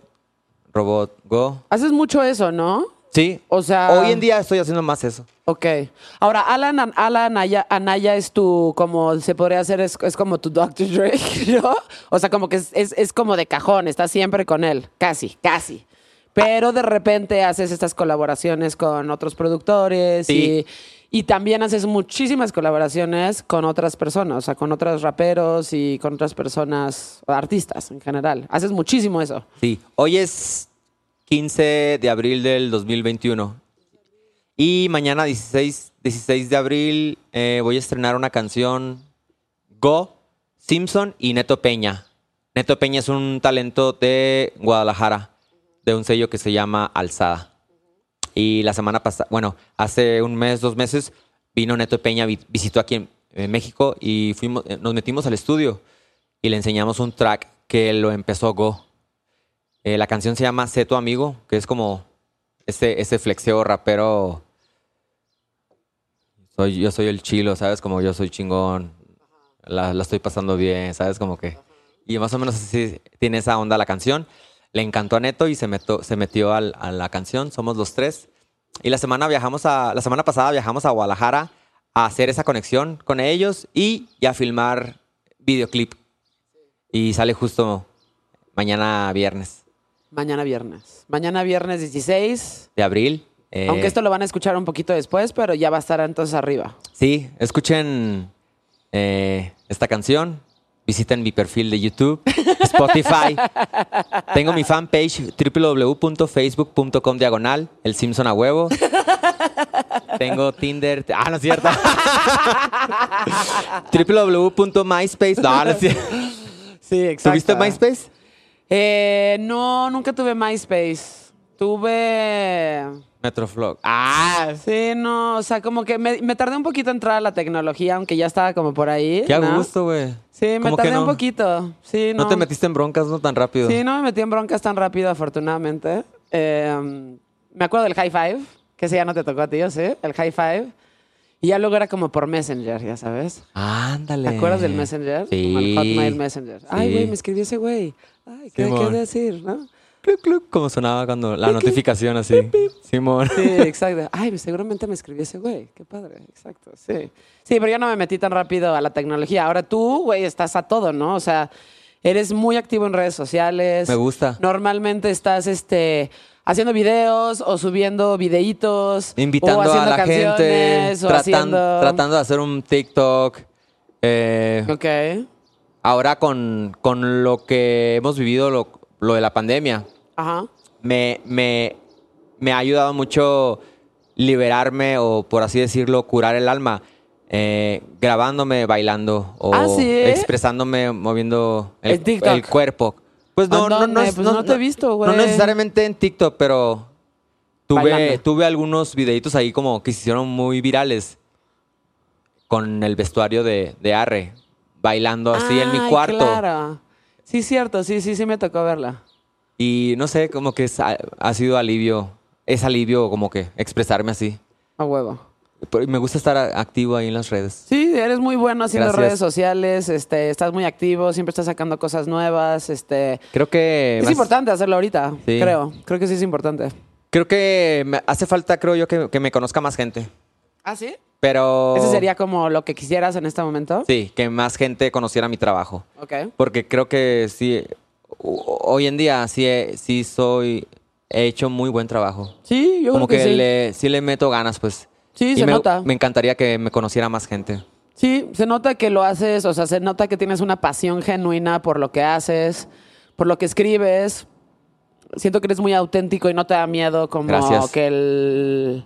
Robot, Go. Haces mucho eso, ¿no? Sí. O sea- Hoy en día estoy haciendo más eso. Ok. Ahora, Alan, Alan Anaya, Anaya es tu, como se podría hacer, es, es como tu Dr. Dre, [laughs] ¿no? O sea, como que es, es, es como de cajón, estás siempre con él, casi, casi. Pero de repente haces estas colaboraciones con otros productores Sí. y, y también haces muchísimas colaboraciones con otras personas, o sea, con otros raperos y con otras personas, artistas en general. Haces muchísimo eso. Sí. Hoy es 15 de abril del 2021. Y mañana, 16, 16 de abril, eh, voy a estrenar una canción Go, Simpson y Neto Peña. Neto Peña es un talento de Guadalajara, de un sello que se llama Alzada. Y la semana pasada, bueno, hace un mes, dos meses, vino Neto Peña, vi- visitó aquí en, en México y fuimos, eh, nos metimos al estudio y le enseñamos un track que lo empezó Go. Eh, la canción se llama Sé tu amigo, que es como ese, ese flexeo rapero. Soy, yo soy el chilo, ¿sabes? Como yo soy chingón. La, la estoy pasando bien, ¿sabes? Como que. Y más o menos así tiene esa onda la canción. Le encantó a Neto y se, meto- se metió al- a la canción. Somos los tres. Y la semana viajamos a. La semana pasada viajamos a Guadalajara a hacer esa conexión con ellos y, y a filmar videoclip. Y sale justo mañana viernes Mañana viernes. Mañana viernes 16. de abril. Eh, Aunque esto lo van a escuchar un poquito después, pero ya va a estar entonces arriba. Sí, escuchen eh, esta canción. Visiten mi perfil de YouTube, [laughs] Spotify. Tengo mi fanpage www.facebook.com diagonal, el Simpson a huevo. Tengo Tinder. Ah, no es cierto. [laughs] [laughs] www.myspace. No, no es cierto. Sí, exacto. ¿Tuviste MySpace? Eh, no, nunca tuve MySpace. Tuve... Metroflog. Ah, Sí, no, o sea, como que me, me tardé un poquito en entrar a la tecnología, aunque ya estaba como por ahí. qué gusto, güey. Sí, me ¿Cómo que tardé no? un poquito. Sí, no. No te metiste en broncas no tan rápido. Sí, no me metí en broncas tan rápido, afortunadamente. Eh, me acuerdo del High Five, que ese ya no te tocó a ti, ¿o ¿sí? El High Five. Y ya luego era como por Messenger, ya sabes. Ándale. ¿Te acuerdas del Messenger? Sí. Como el Hotmail Messenger. Ay, güey, me escribió ese güey. Ay, ¿qué, Simón. ¿qué decir, no? Cluc, cluc, como sonaba cuando la notificación así. Simón. Sí, exacto. Ay, seguramente me escribió ese güey. Qué padre, exacto, sí. Sí, pero yo no me metí tan rápido a la tecnología. Ahora tú, güey, estás a todo, ¿no? O sea, eres muy activo en redes sociales. Me gusta. Normalmente estás, este, haciendo videos o subiendo videitos. o Invitando a la gente, o tratan- haciendo... tratando de hacer un TikTok. eh, Ok. Ahora con, con lo que hemos vivido, lo, lo de la pandemia, Ajá. me, me, me ha ayudado mucho liberarme o, por así decirlo, curar el alma. eh, grabándome bailando o Ah, ¿sí? expresándome moviendo el, el cuerpo. Pues no, ¿A no, no, Pues no te he visto, güey. No necesariamente en TikTok, pero tuve, Bailando. tuve algunos videitos ahí como que se hicieron muy virales con el vestuario de, de Arre, bailando así en mi Ay, cuarto. Claro. Sí, cierto. Sí, sí, sí me tocó verla. Y no sé, como que es- ha sido alivio, es alivio como que expresarme así. A huevo. Pero me gusta estar activo ahí en las redes. Sí, eres muy bueno haciendo Gracias. redes sociales, este, estás muy activo, siempre estás sacando cosas nuevas, este... Creo que... Es importante hacerlo ahorita, Sí. creo. Creo que sí es importante. Creo que me hace falta, creo yo, que, que me conozca más gente. ¿Ah, sí? Pero... ¿Ese sería como lo que quisieras en este momento? Sí, que más gente conociera mi trabajo. Ok. Porque creo que sí, ho- hoy en día sí, sí soy, he hecho muy buen trabajo. Sí, yo Como creo que, que, sí. le, sí le meto ganas, pues. Sí, Y se me, nota. Me encantaría que me conociera más gente. Sí, se nota que lo haces, o sea, se nota que tienes una pasión genuina por lo que haces, por lo que escribes. Siento que eres muy auténtico y no te da miedo como Gracias. que el...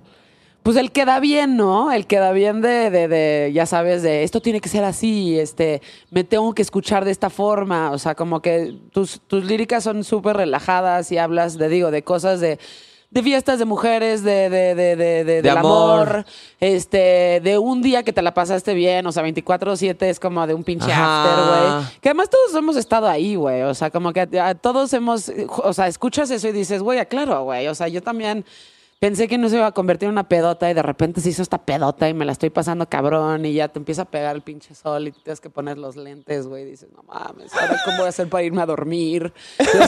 Pues el queda bien, ¿no? El queda bien de, de, de, ya sabes, de esto tiene que ser así, este, me tengo que escuchar de esta forma. O sea, como que tus, tus líricas son súper relajadas y hablas, de digo, de cosas de, de fiestas de mujeres, de, de, de, de, de- del amor. amor, este, de un día que te la pasaste bien, o sea, 24-7 es como de un pinche Ajá. after, güey. Que además todos hemos estado ahí, güey. O sea, como que a- a todos hemos, o sea, escuchas eso y dices, güey, claro, güey. O sea, yo también pensé que no se iba a convertir en una pedota y de repente se hizo esta pedota y me la estoy pasando cabrón y ya te empieza a pegar el pinche sol y te tienes que poner los lentes, güey. Y dices, no mames, ¿ahora cómo voy a hacer para irme a dormir?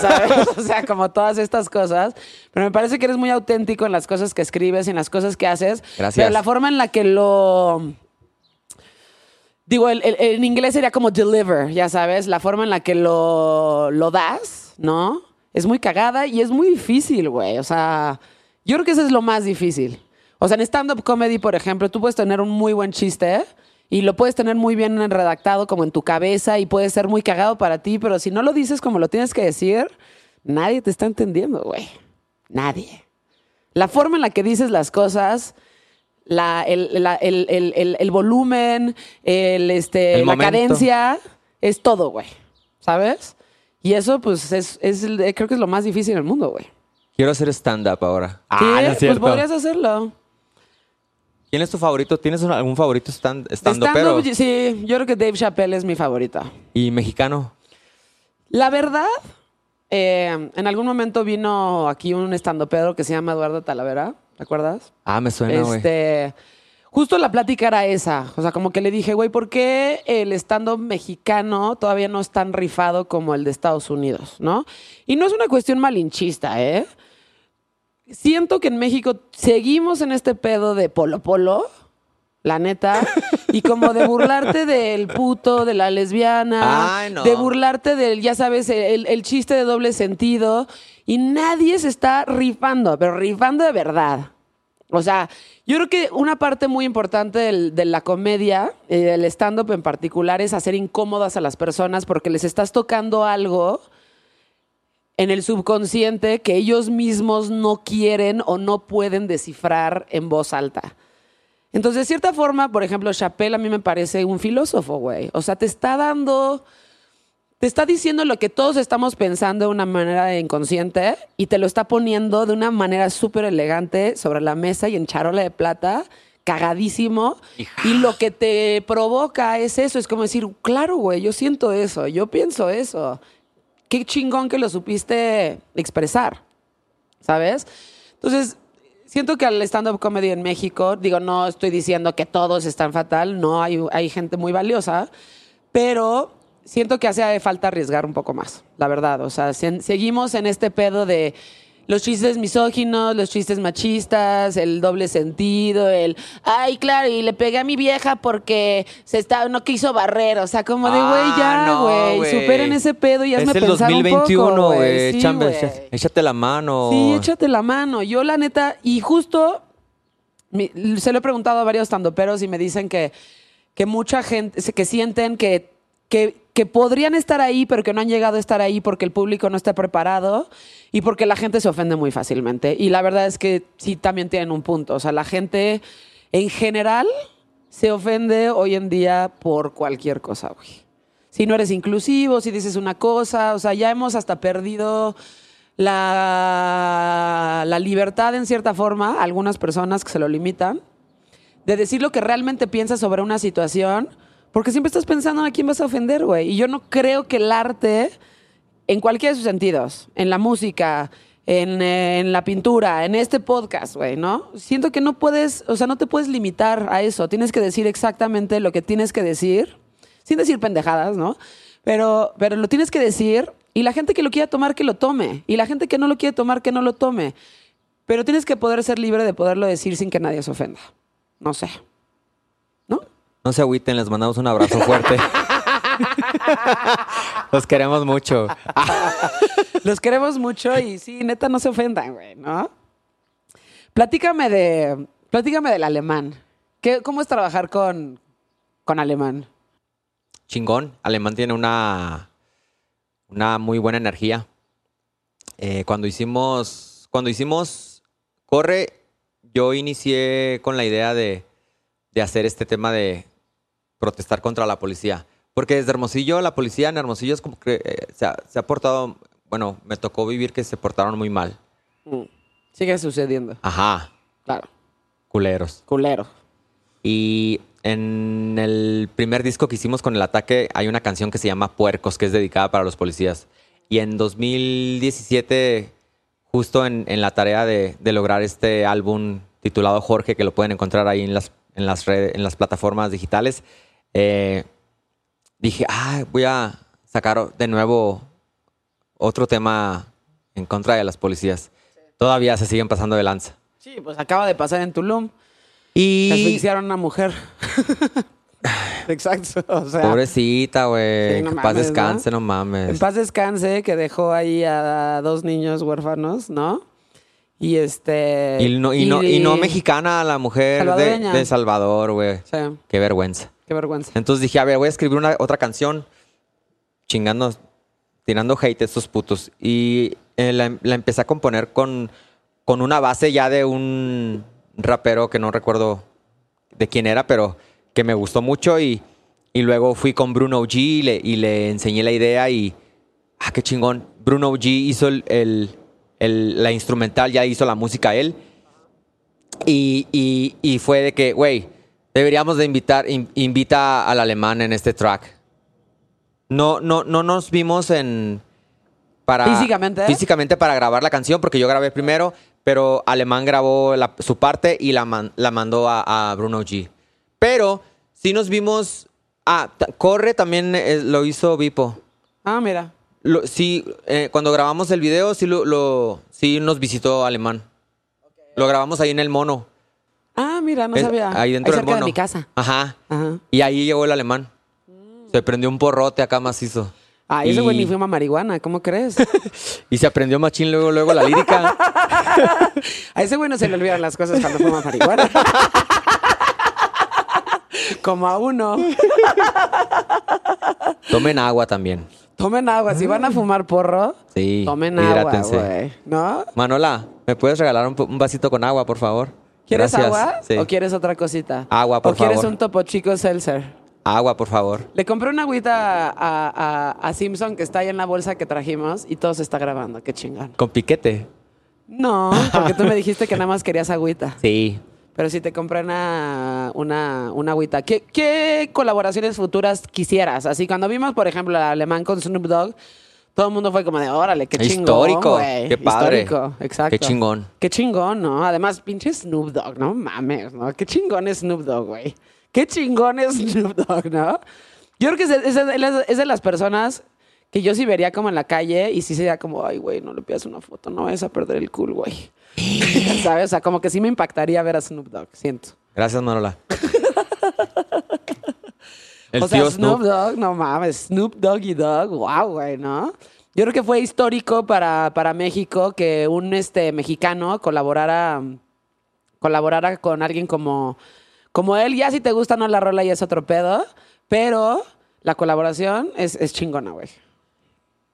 Sabes, [laughs] o sea, como todas estas cosas. Pero me parece que eres muy auténtico en las cosas que escribes y en las cosas que haces. Gracias. Pero la forma en la que lo... Digo, el- el- en inglés sería como deliver, ya sabes, la forma en la que lo, lo das, ¿no? Es muy cagada y es muy difícil, güey. O sea, yo creo que eso es lo más difícil. O sea, en stand-up comedy, por ejemplo, tú puedes tener un muy buen chiste y lo puedes tener muy bien redactado como en tu cabeza y puede ser muy cagado para ti, pero si no lo dices como lo tienes que decir, nadie te está entendiendo, güey. Nadie. La forma en la que dices las cosas, la, el, la- el- el- el- el volumen, el, este, la momento. cadencia, es todo, güey. ¿Sabes? Y eso, pues, es, es creo que es lo más difícil en el mundo, güey. Quiero hacer stand-up ahora. Sí, no es pues cierto. podrías hacerlo. ¿Quién es tu favorito? ¿Tienes un- algún favorito stand, De stand stand-up, sí, yo creo que Dave Chappelle es mi favorita. ¿Y mexicano? La verdad, eh, en algún momento vino aquí un estandopero que se llama Eduardo Talavera, ¿te acuerdas? Ah, me suena, güey. Este, justo la plática era esa. O sea, como que le dije, güey, ¿por qué el stand-up mexicano todavía no es tan rifado como el de Estados Unidos, no? Y no es una cuestión malinchista, ¿eh? Siento que en México seguimos en este pedo de polo polo, la neta, y como de burlarte del puto, de la lesbiana, Ay, no. de burlarte del, ya sabes, el, el chiste de doble sentido, y nadie se está rifando, pero rifando de verdad. O sea, yo creo que una parte muy importante del- de la comedia, y del stand-up en particular, es hacer incómodas a las personas porque les estás tocando algo en el subconsciente que ellos mismos no quieren o no pueden descifrar en voz alta. Entonces, de cierta forma, por ejemplo, Chappelle a mí me parece un filósofo, güey. O sea, te está dando, te está diciendo lo que todos estamos pensando de una manera inconsciente y te lo está poniendo de una manera súper elegante sobre la mesa y en charola de plata, cagadísimo. Y lo que te provoca es eso, es como decir, claro, güey, yo siento eso, yo pienso eso. Qué chingón que lo supiste expresar, ¿sabes? Entonces, siento que al stand-up comedy en México, digo, no estoy diciendo que todos están fatal, no, hay, hay gente muy valiosa, pero siento que hace falta arriesgar un poco más, la verdad. O sea, se- seguimos en este pedo de los chistes misóginos, los chistes machistas, el doble sentido, el ay, claro, y le pegué a mi vieja porque se estaba, no quiso barrer. O sea, como de güey, Ah, ya, güey. superen ese pedo y hazme es el pensar un 2021, poco, güey. Sí, échate la mano. Sí, échate la mano. Yo, la neta, y justo mi- se lo he preguntado a varios tandoperos y me dicen que, que mucha gente, que sienten que, que, que podrían estar ahí, pero que no han llegado a estar ahí porque el público no está preparado y porque la gente se ofende muy fácilmente. Y la verdad es que sí, también tienen un punto. O sea, la gente en general se ofende hoy en día por cualquier cosa, güey. Si no eres inclusivo, si dices una cosa, o sea, ya hemos hasta perdido la, la libertad en cierta forma, algunas personas que se lo limitan, de decir lo que realmente piensas sobre una situación, porque siempre estás pensando a quién vas a ofender, güey. Y yo no creo que el arte, en cualquiera de sus sentidos, en la música, en, eh, en la pintura, en este podcast, güey, ¿no? Siento que no puedes, o sea, no te puedes limitar a eso. Tienes que decir exactamente lo que tienes que decir, sin decir pendejadas, ¿no? Pero, pero lo tienes que decir y la gente que lo quiera tomar, que lo tome. Y la gente que no lo quiere tomar, que no lo tome. Pero tienes que poder ser libre de poderlo decir sin que nadie se ofenda. No sé. ¿No? Se agüiten, les mandamos un abrazo fuerte. [laughs] Los queremos mucho. [laughs] Los queremos mucho y sí, neta, no se ofendan, güey, ¿no? Platícame de. Platícame del alemán. ¿Qué, ¿Cómo es trabajar con, con alemán? Chingón. Alemán tiene una, una muy buena energía. Eh, cuando hicimos, cuando hicimos Corre, yo inicié con la idea de, de hacer este tema de protestar contra la policía. Porque desde Hermosillo, la policía en Hermosillo es como que eh, se, ha, se ha portado, bueno, me tocó vivir que se portaron muy mal. Mm. Sigue sucediendo. Ajá, Claro. culeros. Culero. Y en el primer disco que hicimos con el ataque hay una canción que se llama Puercos, que es dedicada para los policías. Y en 2017, justo en, en la tarea de, de lograr este álbum titulado Jorge, que lo pueden encontrar ahí en las, en las, redes, en las plataformas digitales, eh, dije, ah, voy a sacar de nuevo otro tema en contra de las policías. Todavía se siguen pasando de lanza. Sí, pues acaba de pasar en Tulum. Y... Asfixiaron a una mujer. [laughs] Exacto. O sea, Pobrecita, güey. Sí, no que paz descanse, ¿no? no, mames. En paz descanse, que dejó ahí a dos niños huérfanos, ¿no? Y este. y, no, y, no, y no mexicana, la mujer de, de Salvador, güey. Sí, Qué vergüenza. Qué vergüenza. Entonces dije, a ver, voy a escribir una, otra canción chingando, tirando hate a estos putos. Y eh, la, la empecé a componer con, con una base ya de un rapero que no recuerdo de quién era, pero que me gustó mucho. Y, y luego fui con Bruno G y le, y le enseñé la idea y, ah, qué chingón. Bruno G hizo el, el- el- la instrumental, ya hizo la música él. Y, y- y fue de que, güey, deberíamos de invitar, in- invita al alemán en este track. No, no, no nos vimos en... Para, ¿Físicamente? Físicamente para grabar la canción, porque yo grabé primero, pero Alemán grabó la- su parte y la, man- la mandó a, a Bruno G. Pero sí nos vimos... Ah, Corre también eh, lo hizo Vipo. Ah, mira. Lo- sí, eh, cuando grabamos el video, sí, lo, lo- sí nos visitó Alemán. Lo grabamos ahí en el mono. Ah, mira, no Es- sabía. Ahí dentro del cerca mono. de mi casa. Ajá. Ajá. Y ahí llegó el alemán. Se prendió un porrote acá macizo. Ah, ese güey Y- ni fuma marihuana, ¿cómo crees? [laughs] Y se aprendió machín luego, luego la lírica. [laughs] A ese güey no se le olvidan las cosas cuando fuma marihuana. [laughs] Como a uno. Tomen agua también. Tomen agua. Si van a fumar porro, Sí. tomen agua, güey. ¿No? Manola, ¿me puedes regalar un, un vasito con agua, por favor? ¿Quieres Gracias. agua Sí. o quieres otra cosita? Agua, por ¿O quieres favor. un topo chico seltzer? Agua, por favor. Le compré una agüita a, a- a Simpson que está ahí en la bolsa que trajimos y todo se está grabando. Qué chingón. Con piquete. No, porque tú me dijiste que nada más querías agüita. Sí. Pero sí te compré una, una, una agüita. ¿Qué, ¿Qué colaboraciones futuras quisieras? Así, cuando vimos, por ejemplo, al alemán con Snoop Dogg, todo el mundo fue como de, órale, qué chingón, Histórico. güey". Qué padre. Histórico, exacto. Qué chingón. Qué chingón, ¿no? Además, pinche Snoop Dogg, no mames, ¿no? Qué chingón es Snoop Dogg, güey. Qué chingón es [laughs] Snoop Dogg, ¿no? Yo creo que es, es- es- es de las personas Que yo sí vería como en la calle y sí sería como, ay, güey, no le pidas una foto, no vayas a perder el cool, güey. [laughs] ¿Sabes? O sea, como que sí me impactaría ver a Snoop Dogg, siento. Gracias, Manola. [laughs] El o sea, tío Snoop Snoop. Dogg, no mames, Snoop Doggy Dogg, wow, güey, ¿no? Yo creo que fue histórico para, para México que un este mexicano colaborara, colaborara con alguien como, como él. Ya si te gusta no la rola ya es otro pedo, pero la colaboración es, es chingona, güey.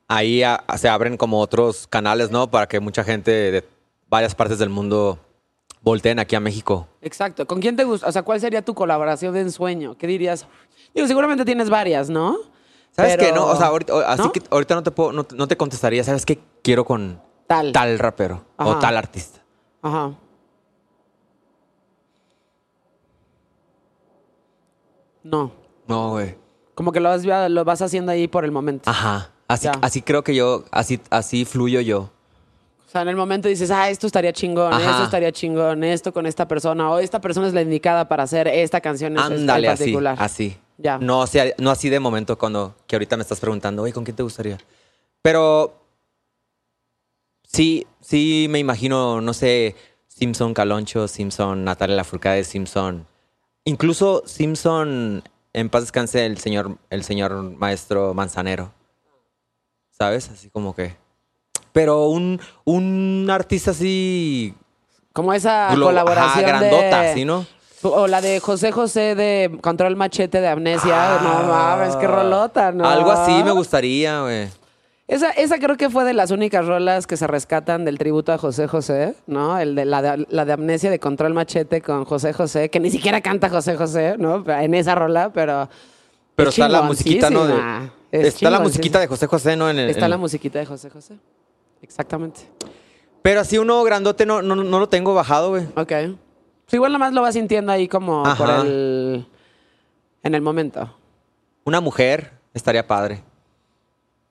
Ahí ah, se abren como otros canales, ¿no? Para que mucha gente de varias partes del mundo volteen aquí a México. Exacto. ¿Con quién te gusta? O sea, ¿cuál sería tu colaboración de ensueño? ¿Qué dirías? Digo, seguramente tienes varias, ¿no? ¿Sabes Pero- qué? No, o sea, ahorita, o- así ¿No? que ahorita no te puedo, no, te- no te contestaría, ¿sabes qué? Quiero con Tal. tal rapero o tal artista. Ajá. No. No, güey. Como que lo vas, lo vas haciendo ahí por el momento. Ajá. Así, Ya. así creo que yo, así, así fluyo yo. O sea, en el momento dices, ah, esto estaría chingón, Ajá. esto estaría chingón, esto con esta persona, o esta persona es la indicada para hacer esta canción en Ándale, en así, particular. así. Ya. No, así, no así de momento cuando, que ahorita me estás preguntando, oye, ¿con quién te gustaría? Pero sí, sí me imagino, no sé, Simpson Caloncho, Simpson Natalia Lafourcade, Simpson. Incluso Simpson, en paz descanse el señor, el señor maestro Manzanero. ¿Sabes? Así como que. Pero un, un artista así. Como esa glo- colaboración ajá, grandota, de... ¿sí, no? O la de José José de Control Machete de Amnesia. no mames, qué rolota, ¿no? Ah. Algo así me gustaría, güey. Esa, esa creo que fue de las únicas rolas que se rescatan del tributo a José José, ¿no? El de la, de la de Amnesia de Control Machete con José José, que ni siquiera canta José José, ¿no? En esa rola, pero... Pero es está la musiquita, ¿no? De-. Es está la musiquita de José José, ¿no? En el- Está en- la musiquita de José José. Exactamente. Pero así uno grandote no, no, no lo tengo bajado, güey. Ok. Pues igual nomás lo vas sintiendo ahí como por el... En el momento. Una mujer estaría padre.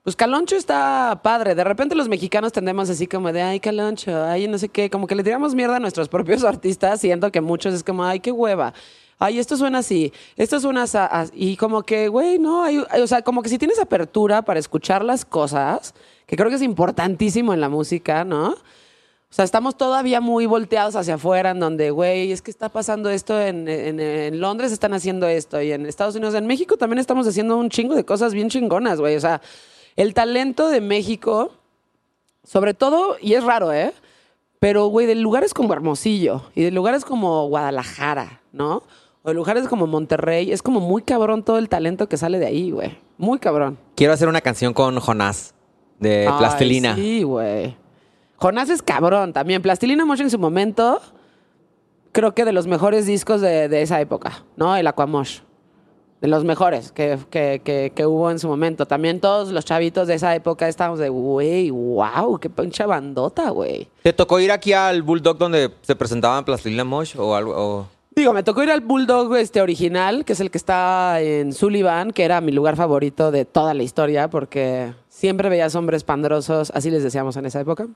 Pues Caloncho está padre. De repente los mexicanos tendemos así como de, ay, Caloncho, ay, no sé qué. Como que le tiramos mierda a nuestros [laughs] propios artistas, siendo que muchos es como, ay, qué hueva. Ay, esto suena así, esto suena así. Y como que, güey, no, hay, o sea, como que si tienes apertura para escuchar las cosas, que creo que es importantísimo en la música, ¿no? O sea, estamos todavía muy volteados hacia afuera, en donde, güey, es que está pasando esto en Londres, están haciendo esto, y en Estados Unidos, en México también estamos haciendo un chingo de cosas bien chingonas, güey. O sea, el talento de México, sobre todo, y es raro, ¿eh? Pero, güey, de lugares como Hermosillo y de lugares como Guadalajara, ¿no? O lugares como Monterrey, es como muy cabrón todo el talento que sale de ahí, güey. Muy cabrón. Quiero hacer una canción con Jonás de Ay, Plastilina. Sí, güey. Jonás es cabrón también. Plastilina Mosh en su momento, creo que de los mejores discos de, de esa época, ¿no? El Aquamosh. De los mejores que, que, que, que hubo en su momento. También todos los chavitos de esa época estábamos de, güey, wow, qué pinche bandota, güey. ¿Te tocó ir aquí al Bulldog donde se presentaban Plastilina Mosh o algo? o- Digo, me tocó ir al Bulldog este original, que es el que está en Sullivan, que era mi lugar favorito de toda la historia, porque siempre veías hombres pandrosos, así les decíamos en esa época.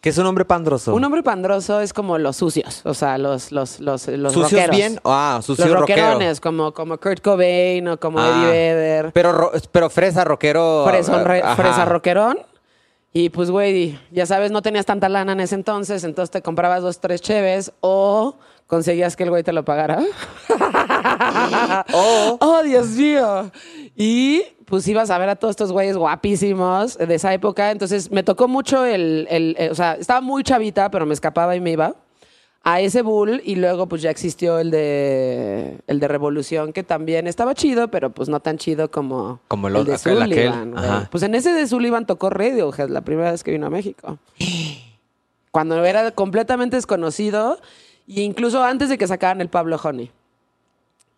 ¿Qué es un hombre pandroso? Un hombre pandroso es como los sucios, o sea, los, los, los, los ¿Sucios rockeros. bien? Ah, sucio los rockero. rockerones, como, como Kurt Cobain o como Ah. Eddie Vedder. Pero, ro- pero fresa, rockero. Fresón, re- ajá. fresa rockerón. Y pues, güey, ya sabes, no tenías tanta lana en ese entonces, entonces te comprabas dos, tres cheves o conseguías que el güey te lo pagara. [laughs] O- ¡Oh, Dios mío! Y pues ibas a ver a todos estos güeyes guapísimos de esa época. Entonces me tocó mucho el, el- el- O sea, estaba muy chavita, pero me escapaba y me iba a ese bull. Y luego pues ya existió el de, el de Revolución, que también estaba chido, pero pues no tan chido como, Como el de aquel, aquel. Sullivan. Ajá. Pues en ese de Sullivan tocó Radiohead la primera vez que vino a México. Cuando era completamente desconocido, e incluso antes de que sacaran el Pablo Honey.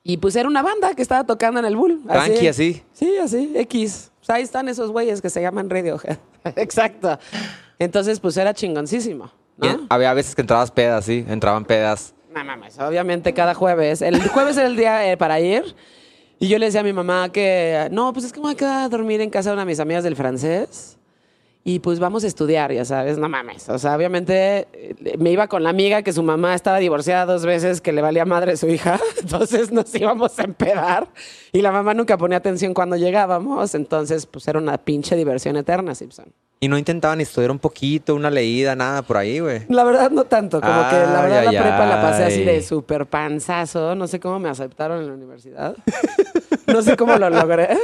Y pues era una banda que estaba tocando en el Bull. Tranqui, así. Sí, así, X. Sea, ahí están esos güeyes que se llaman Radiohead. [laughs] Exacto. Entonces, pues era chingoncísimo. ¿no? Bien, Había veces que entrabas pedas, sí. Entraban pedas. No mames, obviamente cada jueves. El jueves era el día eh, para ir. Y yo le decía a mi mamá que, no, pues es que me voy a quedar a dormir en casa de una de mis amigas del francés. Y pues vamos a estudiar, ya sabes, no mames. O sea, obviamente eh, me iba con la amiga que su mamá estaba divorciada dos veces, que le valía madre su hija. [laughs] Entonces nos íbamos a empedar. Y la mamá nunca ponía atención cuando llegábamos. Entonces, pues era una pinche diversión eterna, Simpson. Y no intentaban estudiar un poquito, una leída, nada por ahí, güey. La verdad, no tanto. Como que la verdad ay, la prepa la pasé así de súper panzazo. No sé cómo me aceptaron en la universidad. [laughs] no sé cómo lo logré.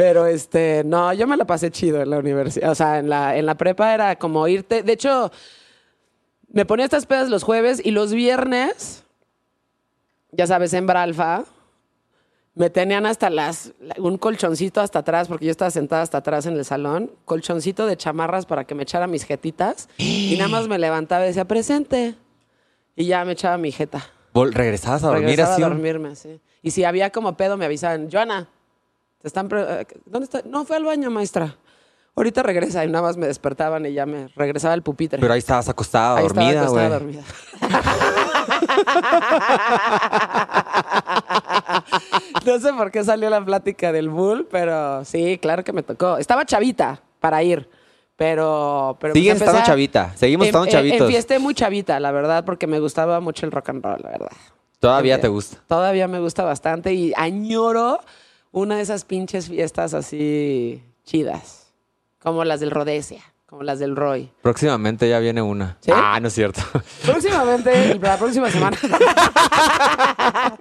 Pero este, no, yo me la pasé chido en la universidad. O sea, en la, en la prepa era como irte. De hecho, me ponía estas pedas los jueves y los viernes, ya sabes, en Bralfa, me tenían hasta las, un colchoncito hasta atrás, porque yo estaba sentada hasta atrás en el salón, colchoncito de chamarras para que me echara mis jetitas. Y nada más me levantaba y decía, presente. Y ya me echaba mi jeta. ¿Regresabas a dormir Regresaba así? a dormirme, sí. Y si había como pedo, me avisaban, Joana, te están eh, ¿dónde está? No, fue al baño, maestra. Ahorita regresa y nada más me despertaban y ya me regresaba el pupitre. Pero ahí estabas acostada, Ahí estaba dormida, acostada, güey. dormida. [laughs] no sé por qué salió la plática del bull, pero sí, claro que me tocó. Estaba chavita para ir, pero... pero Sigues pues, estando a- chavita, seguimos em- estando em- chavitos. Enfiesté muy chavita, la verdad, porque me gustaba mucho el rock and roll, la verdad. Todavía Porque te gusta. Todavía me gusta bastante y añoro una de esas pinches fiestas así chidas, como las del Rhodesia, como las del Roy. Próximamente ya viene una. ¿Sí? Ah, no es cierto. [laughs] Próximamente, la próxima semana. [laughs]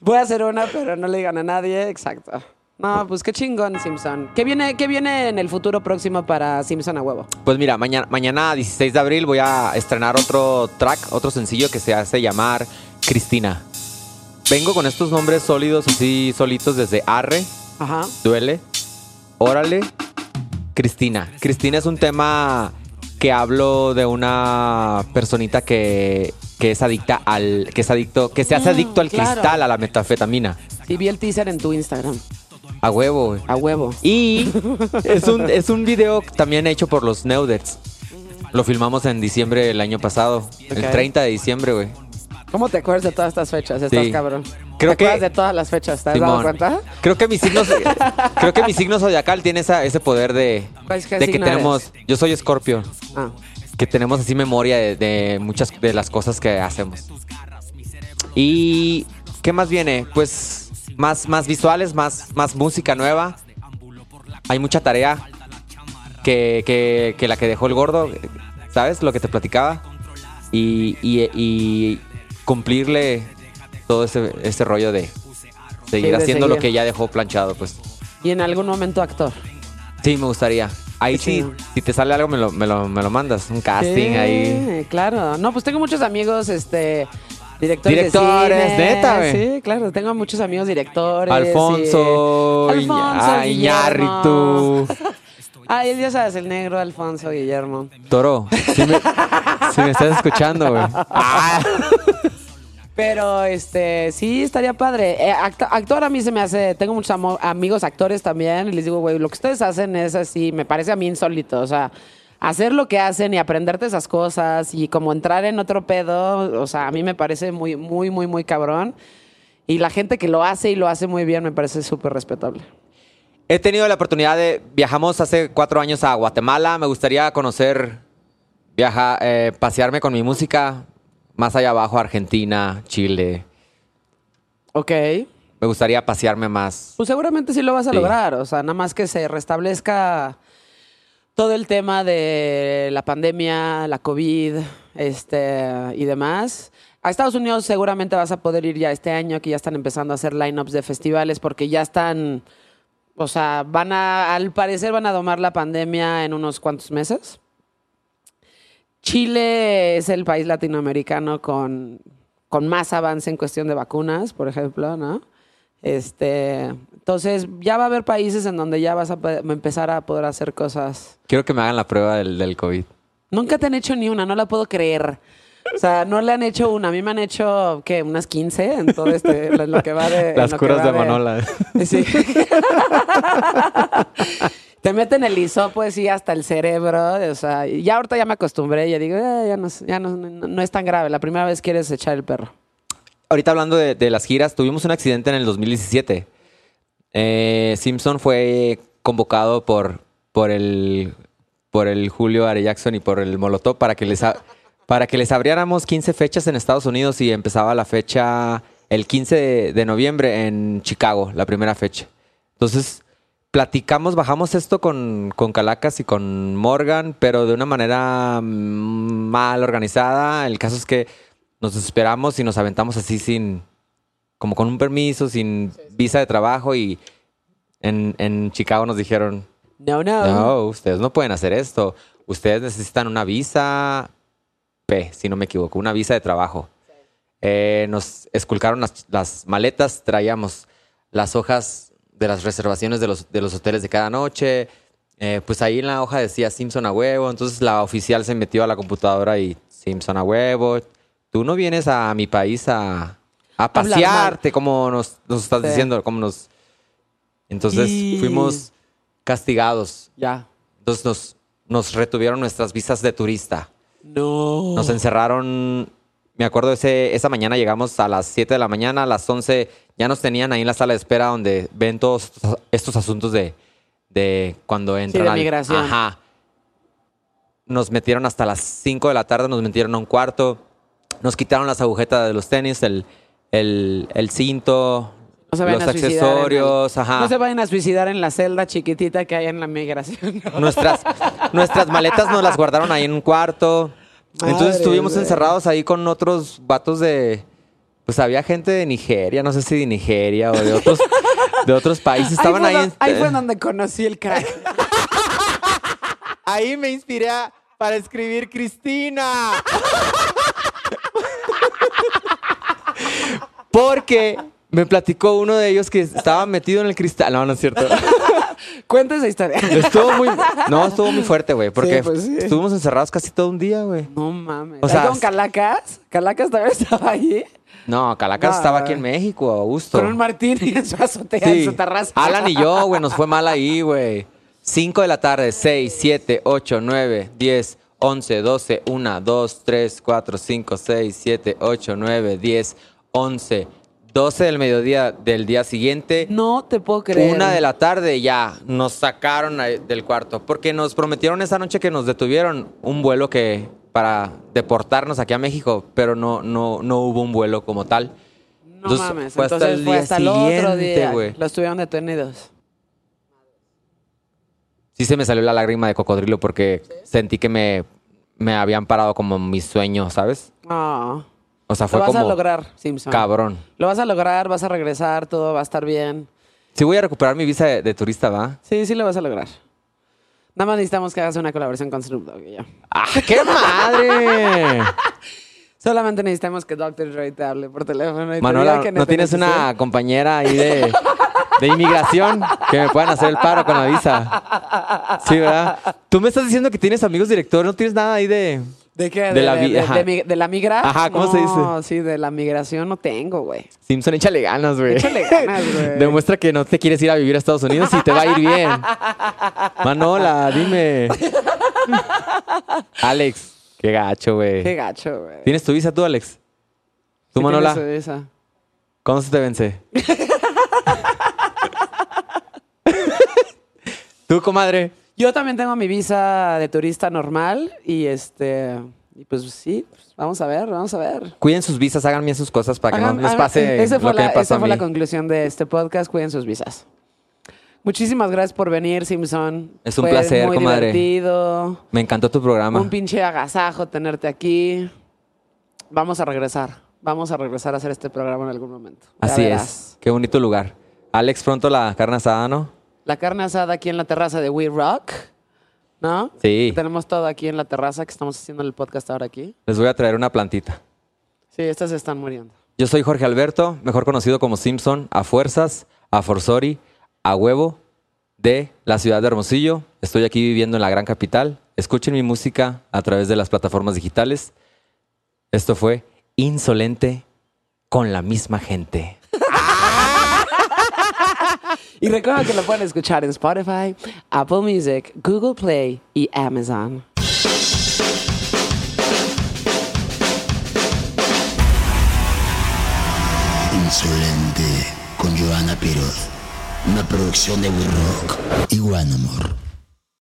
Voy a hacer una, pero no le digan a nadie. Exacto. No, pues qué chingón, Simpson. ¿Qué viene, qué viene en el futuro próximo para Simpson a huevo? Pues mira, mañana, mañana 16 de abril voy a estrenar otro track, otro sencillo que se hace llamar Cristina. Vengo con estos nombres sólidos, así solitos desde Arre, Ajá. Duele, Órale, Cristina. Cristina es un tema que hablo de una personita que, que es adicta al, que es adicto, que se hace Mm, adicto al claro. cristal, a la metafetamina. Sí, vi el teaser en tu Instagram. A huevo, güey. A huevo. Y es un, es un video también hecho por los Neudets. Lo filmamos en diciembre del año pasado. El Ok. 30 de diciembre, güey. ¿Cómo te acuerdas de todas estas fechas? Estás Sí. cabrón. Creo ¿Te que- acuerdas de todas las fechas? ¿Te has dado cuenta? Creo que mi signo, [laughs] creo que mi signo zodiacal tiene esa, ese poder de, ¿Cuál- qué de que tenemos. Yo soy Escorpio. Ah. Que tenemos así memoria de, de muchas de las cosas que hacemos. Y ¿qué más viene? Pues más, más visuales, más, más música nueva. Hay mucha tarea que, que, que la que dejó el gordo, ¿sabes? Lo que te platicaba. Y, y- y cumplirle todo ese, ese rollo de seguir de haciendo lo que ya dejó planchado, pues. Y en algún momento actor. Sí, me gustaría. Ahí sí, si te sale algo, me lo, me lo, me lo mandas. Un casting Sí, ahí. claro. No, pues tengo muchos amigos, este... Directores, Directores, de cine. neta, güey. Sí, claro. Tengo muchos amigos directores. Alfonso, y- Alfonso, ah, Iñárritu. [laughs] Ay, ya sabes, el negro Alfonso Guillermo. Toro, si me, [laughs] si me estás escuchando, güey. Ah. [laughs] Pero, este, sí, estaría padre. Eh, actor a mí se me hace... Tengo muchos amigos actores también. Y les digo, güey, lo que ustedes hacen es así... Me parece a mí insólito. O sea, hacer lo que hacen y aprenderte esas cosas y como entrar en otro pedo... O sea, a mí me parece muy, muy, muy, muy cabrón. Y la gente que lo hace y lo hace muy bien me parece súper respetable. He tenido la oportunidad de... Viajamos hace cuatro años a Guatemala. Me gustaría conocer... Viajar, eh, pasearme con mi música más allá abajo, Argentina, Chile. Ok. Me gustaría pasearme más. Pues seguramente sí lo vas a Sí. lograr. O sea, nada más que se restablezca todo el tema de la pandemia, la COVID, este, y demás. A Estados Unidos seguramente vas a poder ir ya este año, que ya están empezando a hacer lineups de festivales, porque ya están, o sea, van a, al parecer van a domar la pandemia en unos cuantos meses. Chile es el país latinoamericano con, con más avance en cuestión de vacunas, por ejemplo, ¿no? Este, entonces ya va a haber países en donde ya vas a pe- empezar a poder hacer cosas. Quiero que me hagan la prueba del, del COVID. Nunca te han hecho ni una, no la puedo creer. O sea, no le han hecho una. A mí me han hecho, ¿qué? Unas 15 en todo este, en lo que va de... [laughs] Las curas de Manola. Sí. [laughs] [laughs] Te meten el hisopo así hasta el cerebro. O sea, ya ahorita ya me acostumbré. Ya digo, "Eh, ya, no, ya no, no- es tan grave. La primera vez quieres echar el perro. Ahorita hablando de, las giras, tuvimos un accidente en el 2017. Eh, Simpson fue convocado por, por el por el Julio Are Jackson y por el Molotov para que les para que les abriéramos 15 fechas en Estados Unidos y empezaba la fecha el 15 de, de noviembre en Chicago, la primera fecha. Entonces, platicamos, bajamos esto con, con Calacas y con Morgan, pero de una manera mm, mal organizada. El caso es que nos esperamos y nos aventamos así sin, como con un permiso, sin visa de trabajo y en, en Chicago nos dijeron, No, no. no, ustedes no pueden hacer esto. Ustedes necesitan una visa P, si no me equivoco, una visa de trabajo. Eh, nos esculcaron las, las maletas, traíamos las hojas de las reservaciones de los, de los hoteles de cada noche. Eh, pues ahí en la hoja decía Simpson a huevo. Entonces la oficial se metió a la computadora y Simpson a huevo. Tú no vienes a mi país a, a pasearte, como nos, nos estás Sí. diciendo, como nos. Entonces Y- fuimos castigados. Ya. Entonces nos, nos retuvieron nuestras visas de turista. No. Nos encerraron, me acuerdo, ese, esa mañana llegamos a las 7 de la mañana, a las 11 ya nos tenían ahí en la sala de espera donde ven todos estos, asuntos de, de cuando entran de al- migración. Ajá. Nos metieron hasta las 5 de la tarde, nos metieron a un cuarto, nos quitaron las agujetas de los tenis, el, el, el cinto, No se los el- accesorios, ajá. No se vayan a suicidar en la celda chiquitita que hay en la migración. Nuestras, nuestras maletas nos las guardaron ahí en un cuarto. Entonces estuvimos encerrados ahí con otros vatos de. Pues había gente de Nigeria, no sé si de Nigeria o de otros, de otros países. Estaban ahí, ahí. fue, en- ahí fue donde conocí el crack. Ahí me inspiré para escribir Cristina. Porque me platicó uno de ellos que estaba metido en el cristal. No, no es cierto. Cuenta esa historia. Estuvo muy. No, estuvo muy fuerte, güey. Porque Sí, pues sí. estuvimos encerrados casi todo un día, güey. No mames. O sea, con Calacas? ¿Calacas también estaba allí? No, Calacas No, estaba aquí en México, Augusto. Con un martini en su [laughs] azotea, Sí. en su terraza. Alan y yo, güey, nos fue mal ahí, güey. 5 de la tarde, 6, 7, 8, 9, 10, 11, 12, 1, 2, 3, 4, 5, 6, 7, 8, 9, 10, 11, 12 del mediodía del día siguiente. No te puedo creer. Una de la tarde ya nos sacaron del cuarto porque nos prometieron esa noche que nos detuvieron un vuelo que para deportarnos aquí a México, pero no no no hubo un vuelo como tal. No Entonces, mames. fue hasta Entonces el fue hasta el otro siguiente, día. Los tuvieron detenidos. Sí se me salió la lágrima de cocodrilo porque sentí que me me habían parado como mi sueño, ¿sabes? No. O sea, Lo fue vas como a lograr, Simpson. cabrón. Lo vas a lograr, vas a regresar, todo va a estar bien. Sí voy a recuperar mi visa de, de turista, ¿va? Sí, sí lo vas a lograr. Nada más necesitamos que hagas una colaboración con Snoop Dogg y ya. ¡Ah, qué madre! [laughs] Solamente necesitamos que Dr. Dre te hable por teléfono. y te Manuela, diga que ¿no tienes una compañera ahí de, de inmigración que me puedan hacer el paro con la visa? Sí, ¿verdad? Tú me estás diciendo que tienes amigos directores, ¿no tienes nada ahí de...? ¿De qué? De la de, ajá. de la migra? Ajá, ¿cómo se dice? No, sí, de la migración no tengo, güey. Simpson, échale ganas, güey. Échale ganas, güey. [laughs] Demuestra que no te quieres ir a vivir a Estados Unidos y te va a ir bien. [laughs] Manola, dime. Alex, qué gacho, Qué güey. gacho, güey. ¿Tienes tu visa tú, Alex? ¿Tú, Sí Manola? tienes esa. ¿Cuándo se te vence? [laughs] ¿Tú, comadre? Yo también tengo mi visa de turista normal y este... Y pues sí, pues, vamos a ver, vamos a ver. Cuiden sus visas, hagan bien sus cosas para que no les pase esa fue lo que la, me pasó esa a fue mí. la conclusión de este podcast. Cuiden sus visas. Muchísimas gracias por venir, Simpson. Es un Fue placer, muy comadre. divertido. Me encantó tu programa. Un pinche agasajo tenerte aquí. Vamos a regresar. Vamos a regresar a hacer este programa en algún momento. Ya Así verás. es. Qué bonito lugar. Alex, pronto la carne asada, ¿no? La carne asada aquí en la terraza de We Rock. ¿No? Sí. Tenemos todo aquí en la terraza que estamos haciendo el podcast ahora aquí. Les voy a traer una plantita. Sí, estas se están muriendo. Yo soy Jorge Alberto, mejor conocido como Simpson, a fuerzas, a Forzori, a huevo, de la ciudad de Hermosillo. Estoy aquí viviendo en la gran capital. Escuchen mi música a través de las plataformas digitales. Esto fue Insolente con la misma gente. Y recuerda que lo pueden escuchar en Spotify, Apple Music, Google Play y Amazon. Insolente con Joana Piroz. Una producción de We Rock y One Amor.